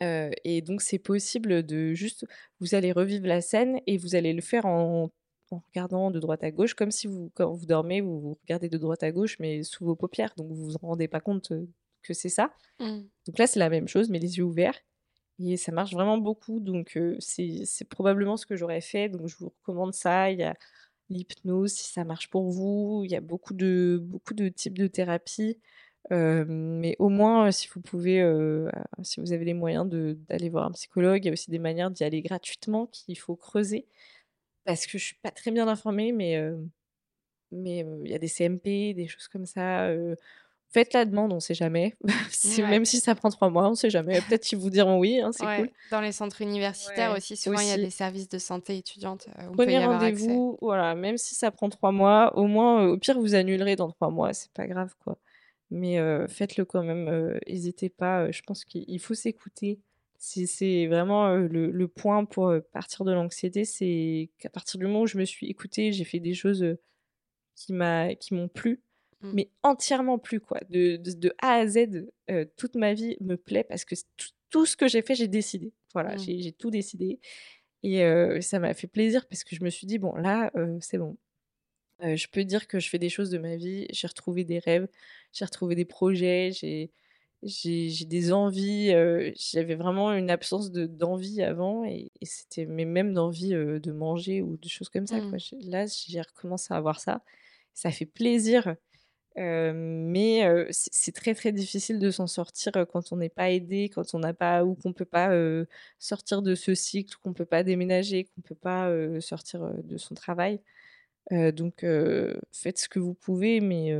et donc c'est possible, de juste vous allez revivre la scène et vous allez le faire en en regardant de droite à gauche, comme si vous quand vous dormez, vous vous regardez de droite à gauche, mais sous vos paupières, donc vous vous rendez pas compte, que c'est ça. Mmh. Donc là, c'est la même chose, mais les yeux ouverts et ça marche vraiment beaucoup, donc c'est c'est probablement ce que j'aurais fait, donc je vous recommande ça. Il y a l'hypnose, si ça marche pour vous, il y a beaucoup de beaucoup de types de thérapies, mais au moins, si vous pouvez, si vous avez les moyens d'aller voir un psychologue, il y a aussi des manières d'y aller gratuitement qu'il faut creuser. Parce que je suis pas très bien informée, mais mais il y a des CMP, des choses comme ça, Faites la demande, on sait jamais. même si ça prend trois mois, on sait jamais. Peut-être qu'ils vous diront oui, hein, c'est cool. Dans les centres universitaires aussi, souvent il y a des services de santé étudiante, on Prenez rendez-vous, voilà, même si ça prend trois mois, au moins, au pire, vous annulerez dans trois mois, c'est pas grave, quoi. Mais faites-le quand même, n'hésitez pas, je pense qu'il faut s'écouter. C'est vraiment le, le, point pour partir de l'anxiété, c'est qu'à partir du moment où je me suis écoutée, j'ai fait des choses qui m'ont plu, Mmh. mais entièrement plus, quoi. De, de, A à Z, toute ma vie me plaît parce que tout, ce que j'ai fait, j'ai décidé. Voilà, mmh. j'ai tout décidé. Et ça m'a fait plaisir parce que je me suis dit, bon, là, c'est bon. je peux dire que je fais des choses de ma vie. J'ai retrouvé des rêves, j'ai retrouvé des projets, j'ai j'ai des envies. J'avais vraiment une absence d'envie avant et, c'était mais même d'envie de manger ou de choses comme ça. Quoi. Mmh. Là, j'ai recommencé à avoir ça. Ça fait plaisir mais c'est très très difficile de s'en sortir quand on n'est pas aidé, quand on n'a pas ou qu'on peut pas sortir de ce cycle, qu'on peut pas déménager, qu'on peut pas sortir de son travail. donc faites ce que vous pouvez, mais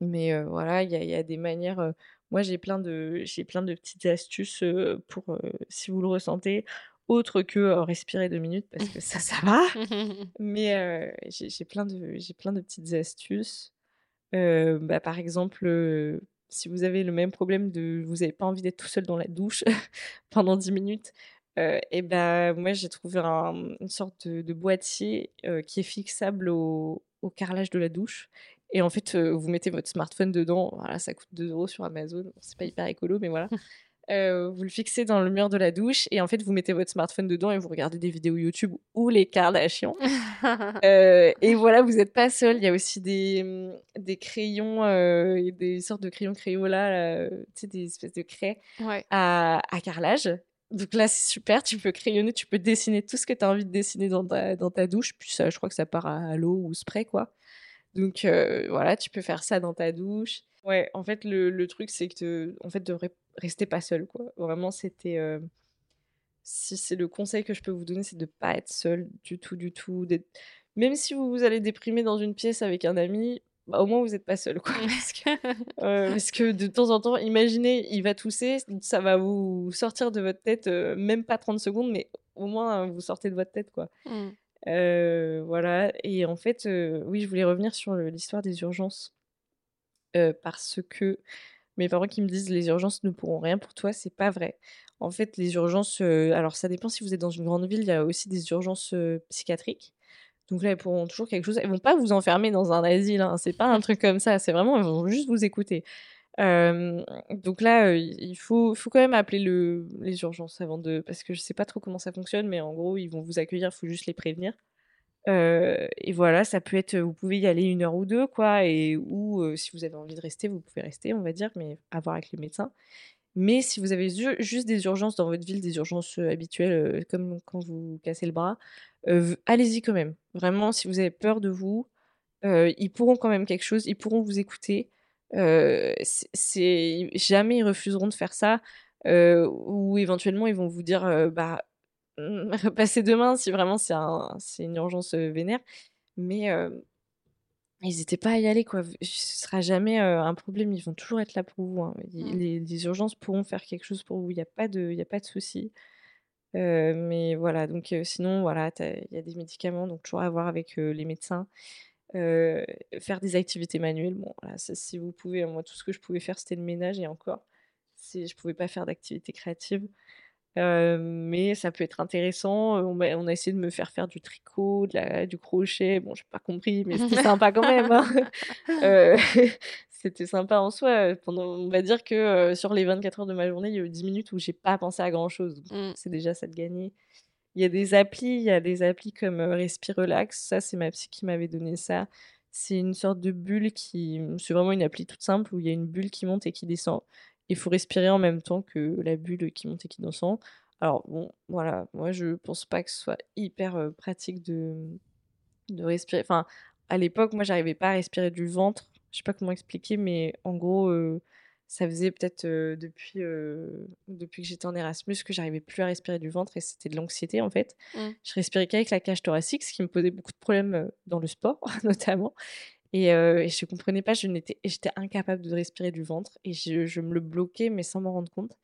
mais voilà, il y a, y a, des manières. Moi, j'ai plein de j'ai plein de petites astuces pour si vous le ressentez, autre que respirer deux minutes parce que ça, ça va. mais j'ai plein de j'ai plein de petites astuces. Bah, par exemple, si vous avez le même problème de vous n'avez pas envie d'être tout seul dans la douche pendant 10 minutes, et ben moi j'ai trouvé une sorte de, boîtier qui est fixable au, carrelage de la douche. Et en fait, vous mettez votre smartphone dedans. Voilà, ça coûte 2 euros sur Amazon. C'est pas hyper écolo, mais voilà. Euh, vous le fixez dans le mur de la douche et en fait vous mettez votre smartphone dedans et vous regardez des vidéos YouTube ou les Kardashians. euh, et voilà, vous n'êtes pas seul. Il y a aussi des, mm, des crayons, euh, des sortes de crayons Crayola, tu sais, des espèces de craies à, à, carrelage. Donc là, c'est super, tu peux crayonner, tu peux dessiner tout ce que tu as envie de dessiner dans ta, dans ta douche. Puis ça, je crois que ça part à, l'eau ou spray, quoi. Donc euh, voilà, tu peux faire ça dans ta douche. Ouais, en fait, le, le truc, c'est que en fait, de rester pas seul, quoi. Vraiment, c'était. si c'est le conseil que je peux vous donner, c'est de pas être seul du tout, du tout. Même si vous, vous allez déprimer dans une pièce avec un ami, bah, au moins vous n'êtes pas seul, quoi. Parce que, parce que, de temps en temps, imaginez, il va tousser, ça va vous sortir de votre tête, même pas 30 secondes, mais au moins vous sortez de votre tête, quoi. Voilà. Et en fait, oui, je voulais revenir sur l'histoire des urgences. parce que mes parents qui me disent les urgences ne pourront rien pour toi, c'est pas vrai. En fait, les urgences, alors ça dépend si vous êtes dans une grande ville, il y a aussi des urgences psychiatriques. Donc là, elles pourront toujours quelque chose. Elles vont pas vous enfermer dans un asile, hein, c'est pas un truc comme ça. C'est vraiment, elles vont juste vous écouter. Donc là, il faut, quand même appeler le, les urgences avant de, parce que je sais pas trop comment ça fonctionne, mais en gros, ils vont vous accueillir, il faut juste les prévenir et voilà, ça peut être, vous pouvez y aller une heure ou deux, quoi, et ou si vous avez envie de rester, vous pouvez rester, on va dire, mais à voir avec le médecin. Mais si vous avez juste des urgences dans votre ville, des urgences habituelles, comme quand vous cassez le bras, allez-y quand même. Vraiment, si vous avez peur de vous, ils pourront quand même quelque chose, ils pourront vous écouter. C'est jamais ils refuseront de faire ça, ou éventuellement ils vont vous dire, bah passer demain si vraiment c'est un, une urgence vénère. Mais n'hésitez pas à y aller, quoi. Ce sera jamais un problème. Ils vont toujours être là pour vous. Hein. Mmh. Les, urgences pourront faire quelque chose pour vous. Il n'y a pas de, il a pas de souci. mais voilà, donc sinon, voilà, il y a des médicaments, donc toujours à voir avec les médecins. Faire des activités manuelles, bon, voilà, si vous pouvez, moi, tout ce que je pouvais faire, c'était le ménage et encore, si je pouvais pas faire d'activité créative mais ça peut être intéressant. On a, on a, essayé de me faire faire du tricot, de la, du crochet. Bon, j'ai pas compris, mais c'était sympa quand même. Hein. c'était sympa en soi. Pendant, on va dire que sur les 24 heures de ma journée, il y a eu 10 minutes où j'ai pas pensé à grand chose. Mmh. C'est déjà ça de gagner. Il y a des applis il y a des applis comme, heu, Respirelax, ça c'est ma psy qui m'avait donné ça. C'est une sorte de bulle qui mmh, c'est vraiment une appli toute simple où il y a une bulle qui monte et qui descend. Il faut respirer en même temps que la bulle qui monte et qui descend. Alors bon, voilà, moi je pense pas que ce soit hyper, pratique de, mmh, de respirer enfin, à l'époque, moi j'arrivais pas à respirer du ventre. Je sais pas comment expliquer, mais en gros, ça faisait peut-être, depuis, depuis que j'étais en Erasmus que j'arrivais plus à respirer du ventre et c'était de l'anxiété, en fait. Mmh. Je respirais qu'avec la cage thoracique, ce qui me posait beaucoup de problèmes, dans le sport notamment et je comprenais pas, j'étais incapable de respirer du ventre et je je me le bloquais mais sans m'en rendre compte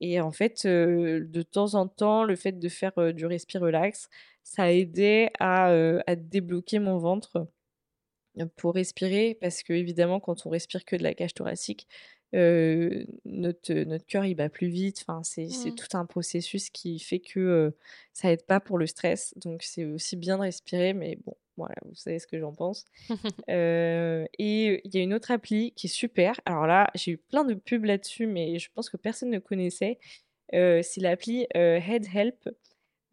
et en fait, de temps en temps, le fait de faire, du respirelax, ça aidait à, à débloquer mon ventre, pour respirer parce qu'évidemment quand on respire que de la cage thoracique, notre, notre cœur il bat plus vite, enfin c'est Mmh. tout un processus qui fait que, ça aide pas pour le stress donc c'est aussi bien de respirer mais bon, voilà, vous savez ce que j'en pense. Et il y a une autre appli qui est super. Alors là, j'ai eu plein de pubs là-dessus, mais je pense que personne ne connaissait. C'est l'appli, Head Help.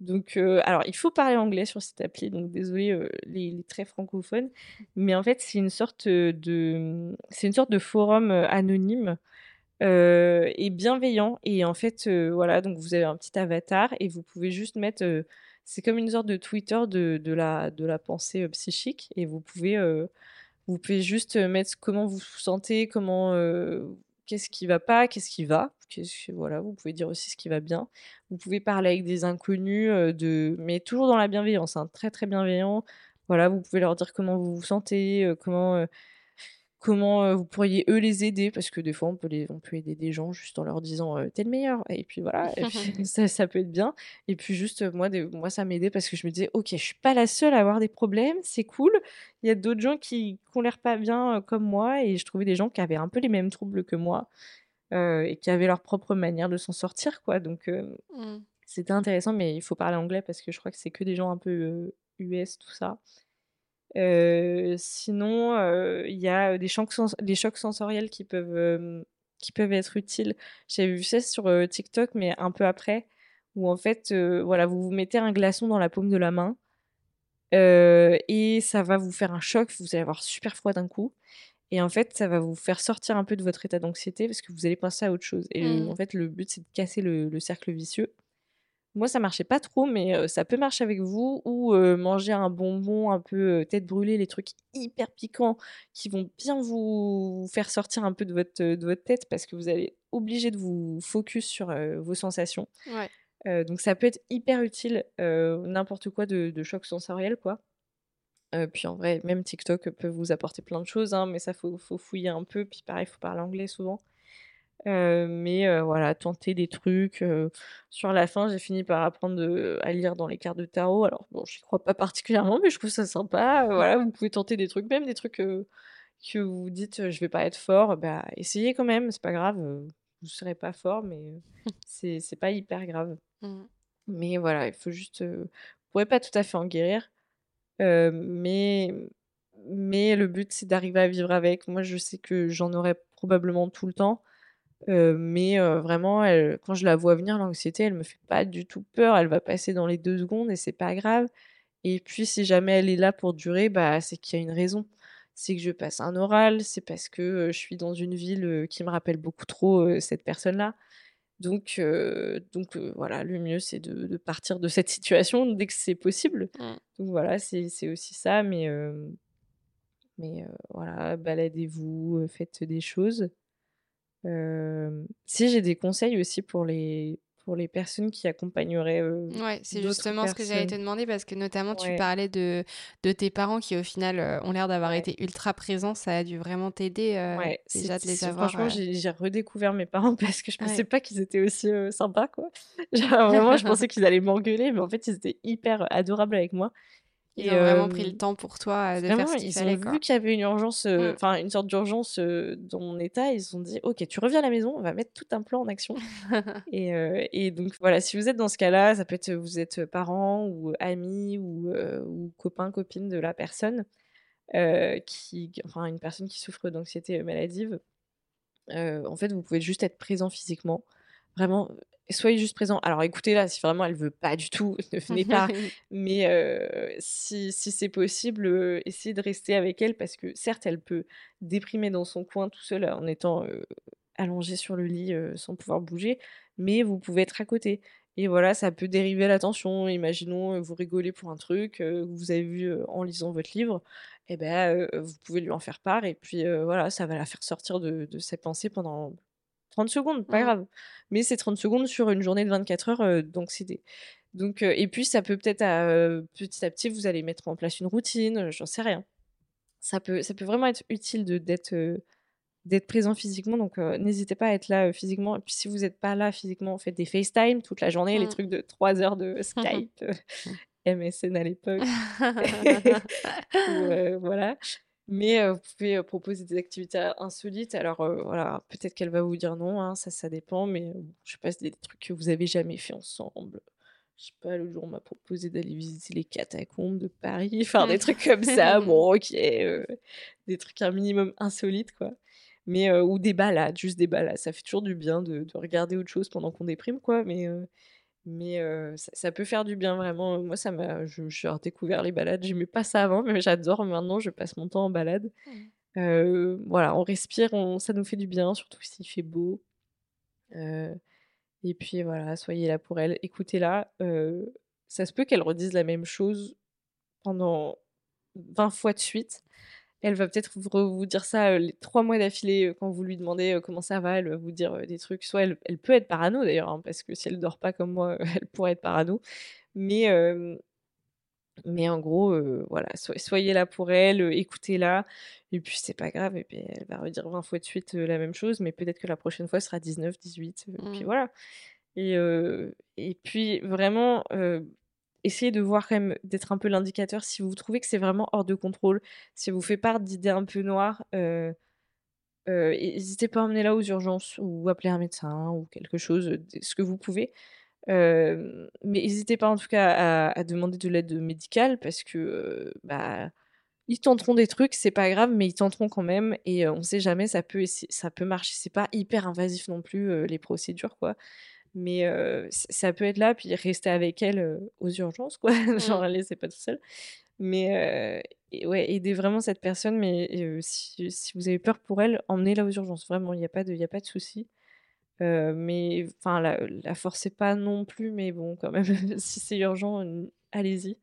Donc heu, alors il faut parler anglais sur cette appli, donc désolée, heu, les très francophones, mais en fait, c'est une sorte, heu, de, c'est une sorte de forum, anonyme, et bienveillant. Et en fait, voilà, donc vous avez un petit avatar et vous pouvez juste mettre, c'est comme une sorte de Twitter de de la de la pensée, psychique et vous pouvez, vous pouvez juste, mettre comment vous vous sentez, comment, qu'est-ce qui va pas, qu'est-ce qui va, que voilà, vous pouvez dire aussi ce qui va bien. Vous pouvez parler avec des inconnus, heu, de mais toujours dans la bienveillance, hein, très, très bienveillant. Voilà, vous pouvez leur dire comment vous vous sentez, heu, comment, heu Comment, vous pourriez eux les aider? Parce que des fois on peut les on peut aider des gens juste en leur disant, heu: «Tu es le meilleur» et puis voilà et puis ça ça peut être bien et puis juste, moi des moi ça m'aidait parce que je me disais: «OK, je suis pas la seule à avoir des problèmes, c'est cool. Il y a d'autres gens qui qui ont l'air pas bien, comme moi» et je trouvais des gens qui avaient un peu les mêmes troubles que moi, et qui avaient leur propre manière de s'en sortir quoi donc hem, Mmh. c'était intéressant mais il faut parler anglais parce que je crois que c'est que des gens un peu, US tout ça. Sinon, il y a, des sens des chocs sensoriels qui peuvent, qui peuvent être utiles. J'avais vu ça sur, TikTok, mais un peu après, où en fait, voilà, vous vous mettez un glaçon dans la paume de la main, et ça va vous faire un choc, vous allez avoir super froid d'un coup et en fait, ça va vous faire sortir un peu de votre état d'anxiété parce que vous allez penser à autre chose et le en Mmh. fait, le but, c'est de casser le le cercle vicieux moi, ça marchait pas trop, mais heu, ça peut marcher avec vous ou heu, manger un bonbon un peu, heu, tête brûlée, les trucs hyper piquants qui vont bien vous faire sortir un peu de votre, de votre tête parce que vous allez obligé de vous focus sur, vos sensations. Ouais. Donc ça peut être hyper utile, n'importe quoi de de choc sensoriel, quoi. Heu, puis en vrai, même TikTok peut vous apporter plein de choses, hein, mais ça, faut faut fouiller un peu, puis pareil, faut parler anglais souvent. Heu, mais heu, voilà, tenter des trucs, sur la fin, j'ai fini par apprendre, à lire dans les cartes de tarot. Alors bon, j'y crois pas particulièrement, mais je trouve ça sympa, voilà, vous pouvez tenter des trucs, même des trucs, que vous dites, «Je vais pas être fort», bah, essayez quand même, c'est pas grave, vous serez pas fort, mais c'est pas hyper grave. Mmh. Mais voilà, il faut juste, vous pourrez pas tout à fait en guérir, heu, mais mais le but, c'est d'arriver à vivre avec. Moi, je sais que j'en aurai probablement tout le temps, Heu, mais heu, vraiment, elle quand je la vois venir l'anxiété, elle me fait pas du tout peur. Elle va passer dans les 2 secondes et c'est pas grave et puis si jamais elle est là pour durer, bah, c'est qu'il y a une raison. C'est que je passe un oral, c'est parce que, je suis dans une ville, qui me rappelle beaucoup trop, cette personne-là. Donc donc heu, voilà, le mieux c'est de de partir de cette situation dès que c'est possible. Mmh. Donc voilà, c'est aussi ça, mais hem, mais voilà, baladez-vous, faites des choses. Si j'ai des conseils aussi pour les pour les personnes qui accompagneraient, heu, Ouais, c'est justement ce que j'allais te demander parce que notamment tu parlais de de tes parents qui au final, heu, ont l'air d'avoir ouais, été ultra présents. Ça a dû vraiment t'aider, ouais, déjà de les avoir, franchement, j'ai redécouvert mes parents parce que je pensais pas qu'ils étaient aussi, heu, sympas, quoi. Genre vraiment, je pensais qu'ils allaient m'engueuler, mais en fait, ils étaient hyper adorables avec moi Ils et ont vraiment pris le hem temps pour toi, heu, de faire Vraiment, ce qu'il ils ont fallait, vu qu'il y avait une urgence, heu, Mmh. enfin une sorte d'urgence, dans mon état. Ils se sont dit: «OK, tu reviens à la maison, on va mettre tout un plan en action» et donc voilà, si vous êtes dans ce cas-là, ça peut être, vous êtes, parents ou amis ou copains, copines de la personne, qui enfin une personne qui souffre d'anxiété, maladive. En fait, vous pouvez juste être présent physiquement. Vraiment, soyez juste présent. Alors écoutez-la, si vraiment elle veut pas du tout, ne venez pas. Mais heu, si si c'est possible, heu, essayez de rester avec elle parce que certes, elle peut déprimer dans son coin tout seul en étant, heu, allongée sur le lit, sans pouvoir bouger, mais vous pouvez être à côté et voilà, ça peut dériver l'attention. Imaginons, vous rigolez pour un truc, que vous avez vu, en lisant votre livre et bah, heu, vous pouvez lui en faire part et puis, voilà, ça va la faire sortir de de ses pensées pendant 30 secondes, pas Mmh. grave. Mais c'est 30 secondes sur une journée de 24 heures, heu, d'anxiété. Donc et puis ça peut peut-être petit à petit, vous allez mettre en place une routine, j'en sais rien. Ça peut ça peut vraiment être utile de d'être, d'être présent physiquement donc n'hésitez pas à être là, physiquement et puis si vous êtes pas là physiquement, faites des FaceTime toute la journée, les Mmh. trucs de 3 heures de Skype, MSN à l'époque ou voilà. Mais vous pouvez, proposer des activités insolites. Alors, voilà, peut-être qu'elle va vous dire non, hein, ça, ça dépend, mais je sais pas, c'est des trucs que vous avez jamais fait ensemble. Je sais pas, l'autre jour, on m'a proposé d'aller visiter les catacombes de Paris, enfin des trucs comme ça. Bon OK, des trucs un minimum insolites, quoi. Mais ou des balades, juste des balades. Ça fait toujours du bien de de regarder autre chose pendant qu'on déprime, quoi, mais mais ça ça peut faire du bien vraiment. Moi, ça m'a je j'ai redécouvert les balades. J'aimais pas ça avant, mais j'adore maintenant, je passe mon temps en balade. Mmh. Voilà, on respire, on ça nous fait du bien, surtout s'il fait beau. Et puis voilà, soyez là pour elle, écoutez-la. Ça se peut qu'elle redise la même chose pendant 20 fois de suite. Elle va peut-être vous re vous dire ça, heu, les 3 mois d'affilée, heu, quand vous lui demandez, heu, comment ça va, elle va vous dire, des trucs. Soit elle elle peut être parano d'ailleurs, hein, parce que si elle dort pas comme moi, elle pourrait être parano. Mais en gros, voilà, soy soyez là pour elle, écoutez-la et puis c'est pas grave et puis elle va redire 20 fois de suite, la même chose, mais peut-être que la prochaine fois sera 19-18, heu, puis Mmh. voilà et et puis vraiment, essayez de voir quand même d'être un peu l'indicateur si vous trouvez que c'est vraiment hors de contrôle, si vous fait part d'idées un peu noires, heu heu, hésitez pas à emmener-la aux urgences ou appeler un médecin ou quelque chose, ce que vous pouvez. Hem, mais hésitez pas en tout cas à demander de l'aide, médicale parce que, bah, ils tenteront des trucs, c'est pas grave, mais ils tenteront quand même et on sait jamais, ça peut ça peut marcher. C'est pas hyper invasif non plus, les procédures, quoi. Mais ça peut être là, puis rester avec elle, aux urgences, quoi. Genre, Mmh. la laissez pas toute seule. Mais et ouais, aidez vraiment cette personne, mais si si vous avez peur pour elle, emmenez-la aux urgences. Vraiment, il y a pas de il y a pas de souci. Mais enfin, la la forcez pas non plus, mais bon, quand même, si c'est urgent, allez-y.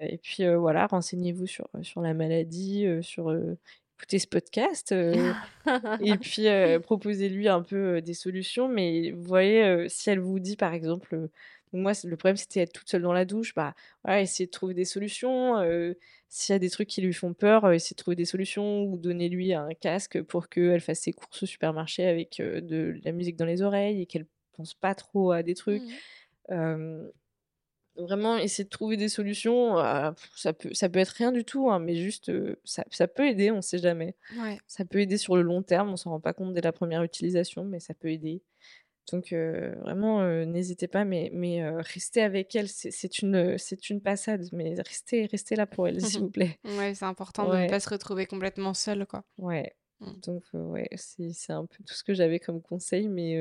Et puis, voilà, renseignez-vous sur, sur la maladie, sur, heu écoutez ce podcast, heu et puis, heu, proposez-lui un peu, heu, des solutions. Mais vous voyez, heu, si elle vous dit, par exemple, moi, le problème, c'était être toute seule dans la douche, bah, voilà, essayez de trouver des solutions, s'il y a des trucs qui lui font peur, essayez de trouver des solutions ou donnez-lui un casque pour qu'elle fasse ses courses au supermarché avec, de la musique dans les oreilles et qu'elle pense pas trop à des trucs. Mmh vraiment essayer de trouver des solutions, heu, ça peut ça peut être rien du tout, hein, mais juste, heu, ça ça peut aider, on sait jamais. Ouais. Ça peut aider sur le long terme, on s'en rend pas compte dès la première utilisation, mais ça peut aider. Donc heu, vraiment, n'hésitez pas, mais mais restez avec elle, c'est une, c'est une passade, mais restez restez là pour elle, s'il vous plaît. Ouais, c'est important de ne pas se retrouver complètement seul, quoi. ouais. Mmh. Donc ouais, c'est un peu tout ce que j'avais comme conseil, mais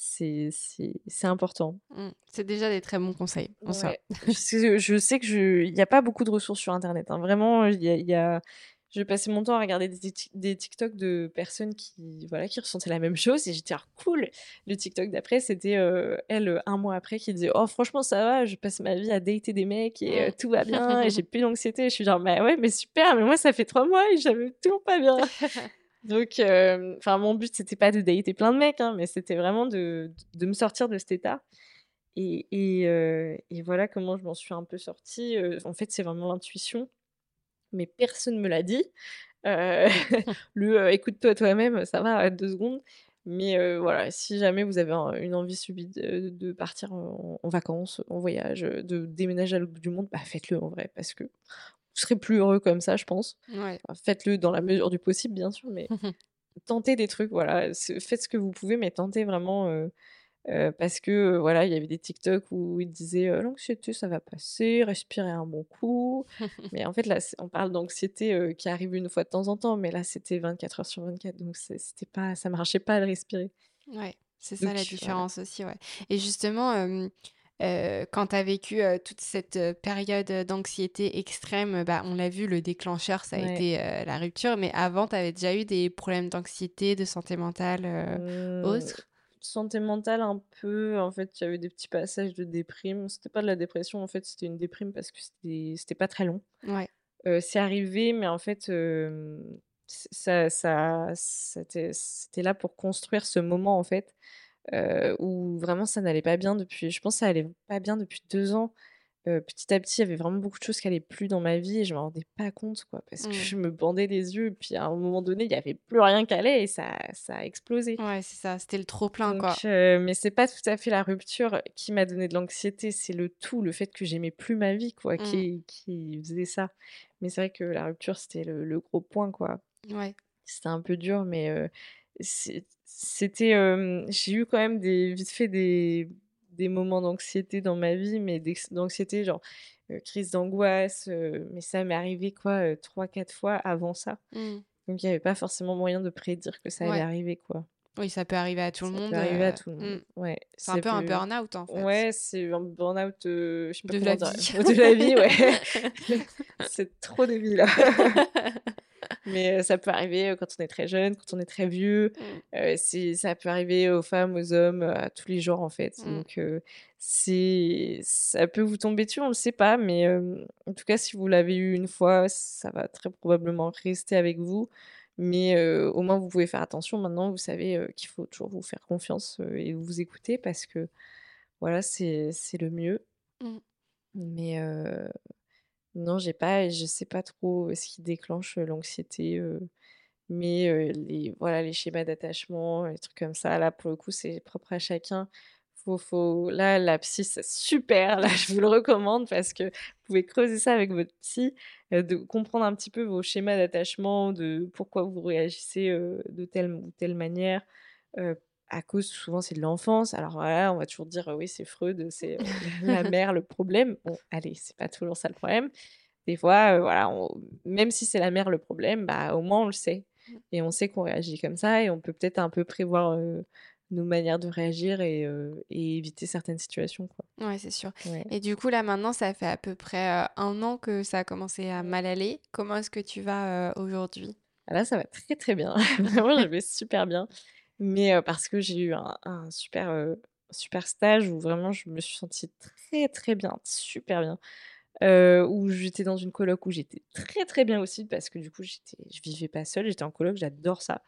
c'est important. Mmh. C'est déjà des très bons conseils, en soi. Ouais, je sais je sais que je il y a pas beaucoup de ressources sur internet, hein. Vraiment, il y a il y a je passais mon temps à regarder des des TikTok de personnes qui, voilà, qui ressentaient la même chose et j'étais: «Ah cool!» le TikTok d'après, c'était, heu, elle, 1 mois après qui disait: «Oh franchement ça va, je passe ma vie à dater des mecs et heu, Mmh. tout va bien et j'ai plus d'anxiété». Je suis genre: «Bah ouais, mais super, mais moi ça fait 3 mois et j'avais toujours pas bien». Donc hem, enfin mon but c'était pas de dater plein de mecs, hein, mais c'était vraiment de de me sortir de cet état. Et et heu et voilà comment je m'en suis un peu sortie, heu, en fait, c'est vraiment l'intuition, mais personne me l'a dit. Le, «Écoute-toi toi-même», ça va, 2 secondes, mais voilà, si jamais vous avez un une envie subie de partir en vacances, en voyage, de déménager à l'autre bout du monde, bah, faites-le en vrai. Parce que serez plus heureux comme ça, je pense. Ouais. Enfin, faites-le dans la mesure du possible, bien sûr, mais tentez des trucs, voilà, faites ce que vous pouvez, mais tentez vraiment, heu Heu, parce que, heu, voilà, il y avait des TikTok où ils disaient, «L'anxiété, ça va passer, respirez un bon coup». Mais en fait, là, on parle d'anxiété, qui arrive une fois de temps en temps, mais là, c'était 24 heures sur 24, donc c'était pas ça marchait pas de respirer. Ouais. C'est ça la différence aussi, ouais. Et justement, quand tu as vécu toute cette période d'anxiété extrême, bah, on l'a vu, le déclencheur, ça a été la rupture. Mais avant, tu avais déjà eu des problèmes d'anxiété, de santé mentale, autres? santé mentale un peu, en fait, il y avait des petits passages de déprime. C'était pas de la dépression, en fait, c'était une déprime parce que c'était pas très long. Ouais. c'est arrivé, mais en fait, ça ça c'était là pour construire ce moment, en fait, où vraiment ça n'allait pas bien depuis je pense que ça allait pas bien depuis 2 ans. petit à petit, il y avait vraiment beaucoup de choses qui allaient plus dans ma vie et je m'en rendais pas compte, quoi, parce que Mmh. je me bandais les yeux et puis à un moment donné, il y avait plus rien qui allait et ça ça a explosé. Ouais, c'est ça, c'était le trop plein, Donc quoi. mais c'est pas tout à fait la rupture qui m'a donné de l'anxiété, c'est le tout, le fait que j'aimais plus ma vie, quoi, Mmh. qui qui faisait ça. Mais c'est vrai que la rupture, c'était le le gros point, quoi. Ouais. C'était un peu dur, mais c'est c'était, j'ai eu quand même des vite fait des des moments d'anxiété dans ma vie, mais d'anxiété genre, crise d'angoisse, mais ça m'est arrivé quoi, 3-4 fois avant ça. Mmh. Donc il y avait pas forcément moyen de prédire que ça allait arriver, quoi. Oui, ça peut arriver à tout le Ça monde, peut arriver à tout le mmh. monde. Ouais, C'est un peu un burn-out, en fait. ouais, c'est un burn-out, je sais pas De la vie. De la vie, ouais. C'est trop de vie, là. Mais ça peut arriver, quand on est très jeune, quand on est très vieux. Mmh. Heu, c'est ça peut arriver aux femmes, aux hommes, à tous les genres, en fait. Mmh. Donc c'est ça peut vous tomber dessus, on le sait pas, mais en tout cas, si vous l'avez eu une fois, ça va très probablement rester avec vous. Mais au moins, vous pouvez faire attention maintenant, vous savez, qu'il faut toujours vous faire confiance, et vous écouter parce que, voilà, c'est c'est le mieux. Mmh. Mais non, j'ai pas je sais pas trop ce qui déclenche l'anxiété, mais les voilà, les schémas d'attachement, les trucs comme ça, là, pour le coup, c'est propre à chacun. Faut faut là, la psy, c'est super, là, je vous le recommande parce que vous pouvez creuser ça avec votre psy, de comprendre un petit peu vos schémas d'attachement, de pourquoi vous réagissez, de telle ou telle manière, à cause souvent c'est de l'enfance. Alors voilà, on va toujours dire: «Oui, c'est Freud, c'est, la mère le problème». Bon, allez, c'est pas toujours ça le problème. Des fois, voilà, on même si c'est la mère le problème, bah, au moins on le sait Mmh. et on sait qu'on réagit comme ça et on peut peut-être un peu prévoir, nos manières de réagir et et éviter certaines situations, quoi. Ouais, c'est sûr. Ouais. Et du coup, là, maintenant, ça fait à peu près, 1 an que ça a commencé à mal aller. Comment est-ce que tu vas, aujourd'hui? Ah là, ça va très, très bien. Vraiment, je vais super bien. Mais parce que j'ai eu un un super, super stage où vraiment je me suis sentie très, très bien, super bien. Où j'étais dans une coloc où j'étais très, très bien aussi parce que du coup, j'étais je vivais pas seule, j'étais en coloc, j'adore ça.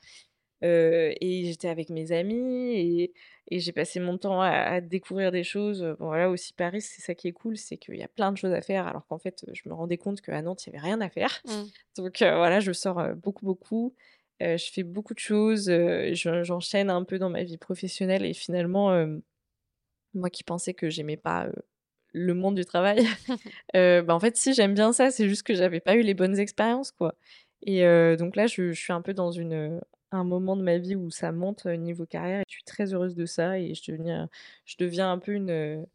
Et j'étais avec mes amis et et j'ai passé mon temps à à découvrir des choses. Bon voilà, aussi Paris, c'est ça qui est cool, c'est qu'il y a plein de choses à faire alors qu'en fait, je me rendais compte qu'à Nantes, il y avait rien à faire. Mmh. Donc voilà, je sors, beaucoup, beaucoup. Heu, je fais beaucoup de choses, je j'enchaîne un peu dans ma vie professionnelle et finalement, moi qui pensais que j'aimais pas, le monde du travail, bah, en fait si, j'aime bien ça, c'est juste que j'avais pas eu les bonnes expériences, quoi. Et donc là, je je suis un peu dans une, un moment de ma vie où ça monte, niveau carrière et je suis très heureuse de ça et je deviens je deviens un peu une,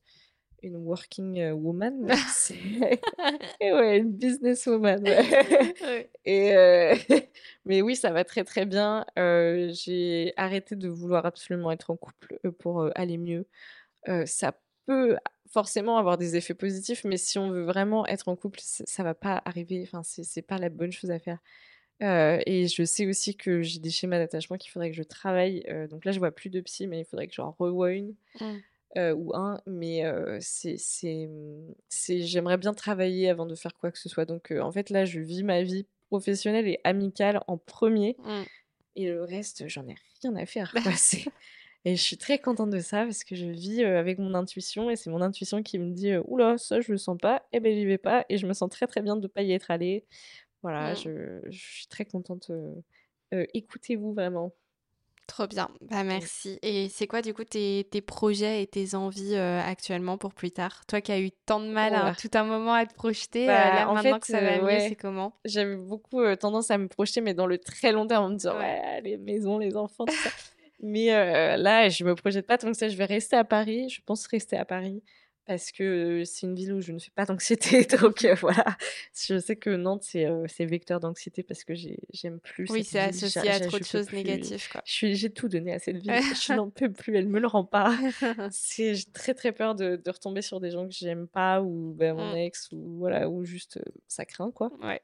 une working woman, c'est et ouais, une businesswoman, ouais Ouais. et mais oui, ça va très, très bien. Heu, j'ai arrêté de vouloir absolument être en couple, pour, aller mieux. Ça peut forcément avoir des effets positifs, mais si on veut vraiment être en couple, ça va pas arriver, enfin, c'est pas la bonne chose à faire. Et je sais aussi que j'ai des schémas d'attachement qu'il faudrait que je travaille, donc là, je vois plus de psy, mais il faudrait que j'en revoie une, Mmh. Heu, ou un, mais c'est c'est, j'aimerais bien travailler avant de faire quoi que ce soit, donc en fait, là, je vis ma vie professionnelle et amicale en 1er Mmh. et le reste, j'en ai rien à faire, quoi, c'est et je suis très contente de ça parce que je vis, avec mon intuition et c'est mon intuition qui me dit: «Ouh là, ça, je le sens pas» et beh, j'y vais pas et je me sens très, très bien de pas y être allée. Voilà, Mmh. je je suis très contente, écoutez-vous vraiment. Trop bien, bah, Mmh. merci et c'est quoi du coup tes tes projets et tes envies, heu, actuellement pour plus tard? Toi qui as eu tant de mal, Oh là. tout un moment à te projeter, heu, Bah, là en maintenant fait, que ça va mieux, ouais, c'est comment? j'avais beaucoup, tendance à me projeter, mais dans le très long terme, en me disant: Ouais. «Ouais, les maisons, les enfants, tout ça». Mais là, je me projette pas tant que ça, je vais rester à Paris, je pense rester à Paris parce que c'est une ville où je ne fais pas d'anxiété. Donc voilà, je sais que Nantes, c'est vecteur d'anxiété parce que j'aime plus. Oui, c'est associé à trop de choses négatives. J'ai tout donné à cette ville. je n'en peux plus, elle me le rend pas. J'ai très très peur de, de, retomber sur des gens que j'aime pas ou ben, mon mmh. ex ou voilà, ou juste ça craint quoi. Ouais.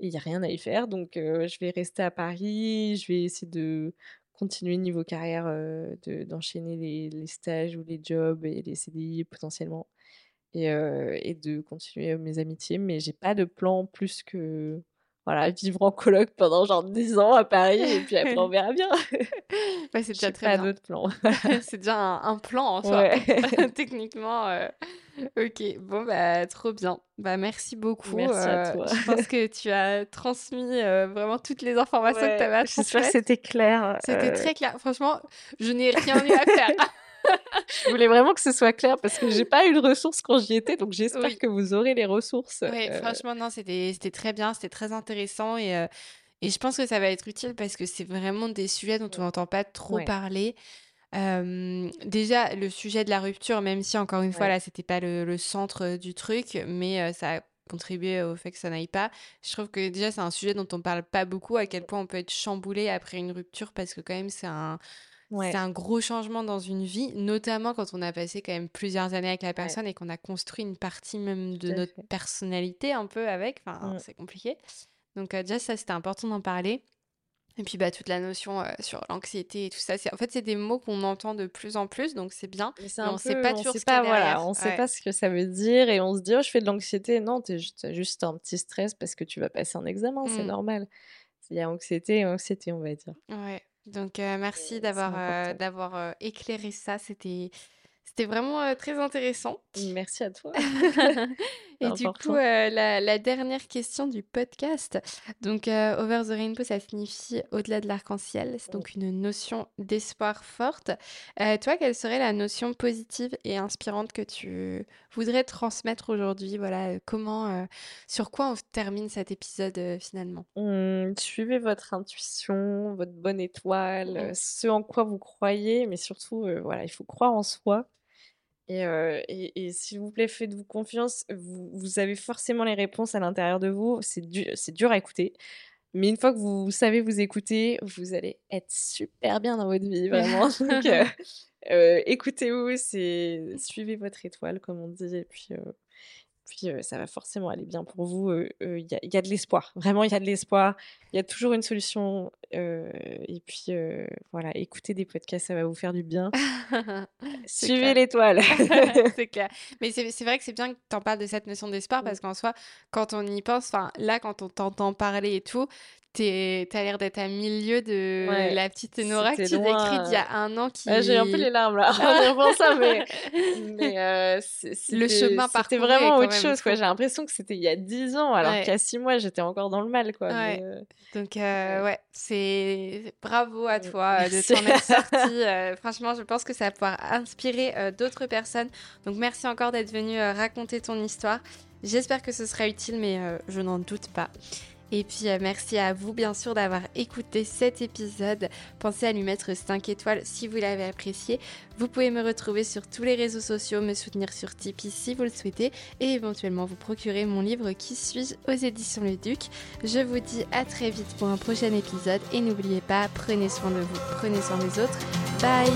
Il n'y a rien à y faire, donc je vais rester à Paris, je vais essayer de continuer niveau carrière, d'enchaîner les, les, stages ou les jobs et les CDI potentiellement. Et, et de continuer mes amitiés. Mais j'ai pas de plan plus que voilà, vivre en coloc pendant genre 10 ans à Paris et puis après on verra bien. Ouais, c'est déjà très pas bien. d'autres plans. c'est déjà un, plan en soi. Techniquement. Euh, ok, bon, bah, trop bien. Bah, merci beaucoup. Merci à euh, toi. je pense que tu as transmis euh, vraiment toutes les informations que tu avais à J'espère que c'était clair. C'était très clair. Franchement, je n'ai rien eu à faire. je voulais vraiment que ce soit clair parce que j'ai pas eu de ressources quand j'y étais, donc j'espère que vous aurez les ressources. Oui, franchement, non, c'était très bien, c'était très intéressant et, et je pense que ça va être utile parce que c'est vraiment des sujets dont on n'entend pas trop parler. déjà, le sujet de la rupture, même si encore une fois, là, c'était pas le, centre du truc, mais ça a contribué au fait que ça n'aille pas. Je trouve que déjà, c'est un sujet dont on parle pas beaucoup, à quel point on peut être chamboulé après une rupture, parce que quand même, c'est un, c'est un gros changement dans une vie, notamment quand on a passé quand même plusieurs années avec la personne et qu'on a construit une partie même de notre personnalité un peu avec. Enfin, mmh. c'est compliqué. Donc déjà, ça, c'était important d'en parler. Et puis bah, toute la notion sur l'anxiété et tout ça, c'est en fait c'est des mots qu'on entend de plus en plus, donc c'est bien. Mais, on ne sait pas toujours ce pas, voilà, on sait pas ce que ça veut dire et on se dit oh je fais de l'anxiété, non tu juste, juste un petit stress parce que tu vas passer un examen, c'est mmh. normal. Il y a anxiété et anxiété on va dire. Ouais. Donc merci d'avoir d'avoir éclairé ça. C'était c'était vraiment très intéressant. Merci à toi. Et du coup, la, dernière question du podcast. Donc, Over the Rainbow, ça signifie au-delà de l'arc-en-ciel. C'est donc une notion d'espoir forte. toi, quelle serait la notion positive et inspirante que tu voudrais transmettre aujourd'hui? Voilà, comment, sur quoi on termine cet épisode finalement? Mmh, Suivez votre intuition, votre bonne étoile, mmh. ce en quoi vous croyez, mais surtout, voilà, il faut croire en soi. Et, et, s'il vous plaît, faites-vous confiance. Vous, vous, avez forcément les réponses à l'intérieur de vous. C'est c'est dur à écouter. Mais une fois que vous savez vous écouter, vous allez être super bien dans votre vie, vraiment. Donc, écoutez-vous, suivez votre étoile, comme on dit. Et puis, puis ça va forcément aller bien pour vous. Il y, a de l'espoir, vraiment, il y a de l'espoir. Il y a toujours une solution. et puis voilà, écoutez des podcasts, ça va vous faire du bien. Suivez l'étoile. c'est clair. Mais c'est vrai que c'est bien que tu en parles de cette notion d'espoir parce qu'en soi, quand on y pense, là, quand on t'entend parler et tout, T'as l'air d'être à milieu de la petite Nora qui tu décrit il y a un an. Qui... J'ai un peu les larmes là, en ça, mais, mais euh, le chemin C'était vraiment autre chose. J'ai l'impression que c'était il y a dix ans, alors qu'il y a six mois, j'étais encore dans le mal. Quoi, euh, Donc, euh, ouais, c'est bravo à toi de t'en être sortie. franchement, je pense que ça va pouvoir inspirer d'autres personnes. Donc, merci encore d'être venu raconter ton histoire. J'espère que ce sera utile, mais je n'en doute pas. Et puis euh, merci à vous bien sûr d'avoir écouté cet épisode. Pensez à lui mettre 5 étoiles si vous l'avez apprécié. Vous pouvez me retrouver sur tous les réseaux sociaux, me soutenir sur Tipeee si vous le souhaitez et éventuellement vous procurer mon livre Qui suis-je aux éditions Le Duc. Je vous dis à très vite pour un prochain épisode et n'oubliez pas, prenez soin de vous, prenez soin des autres. Bye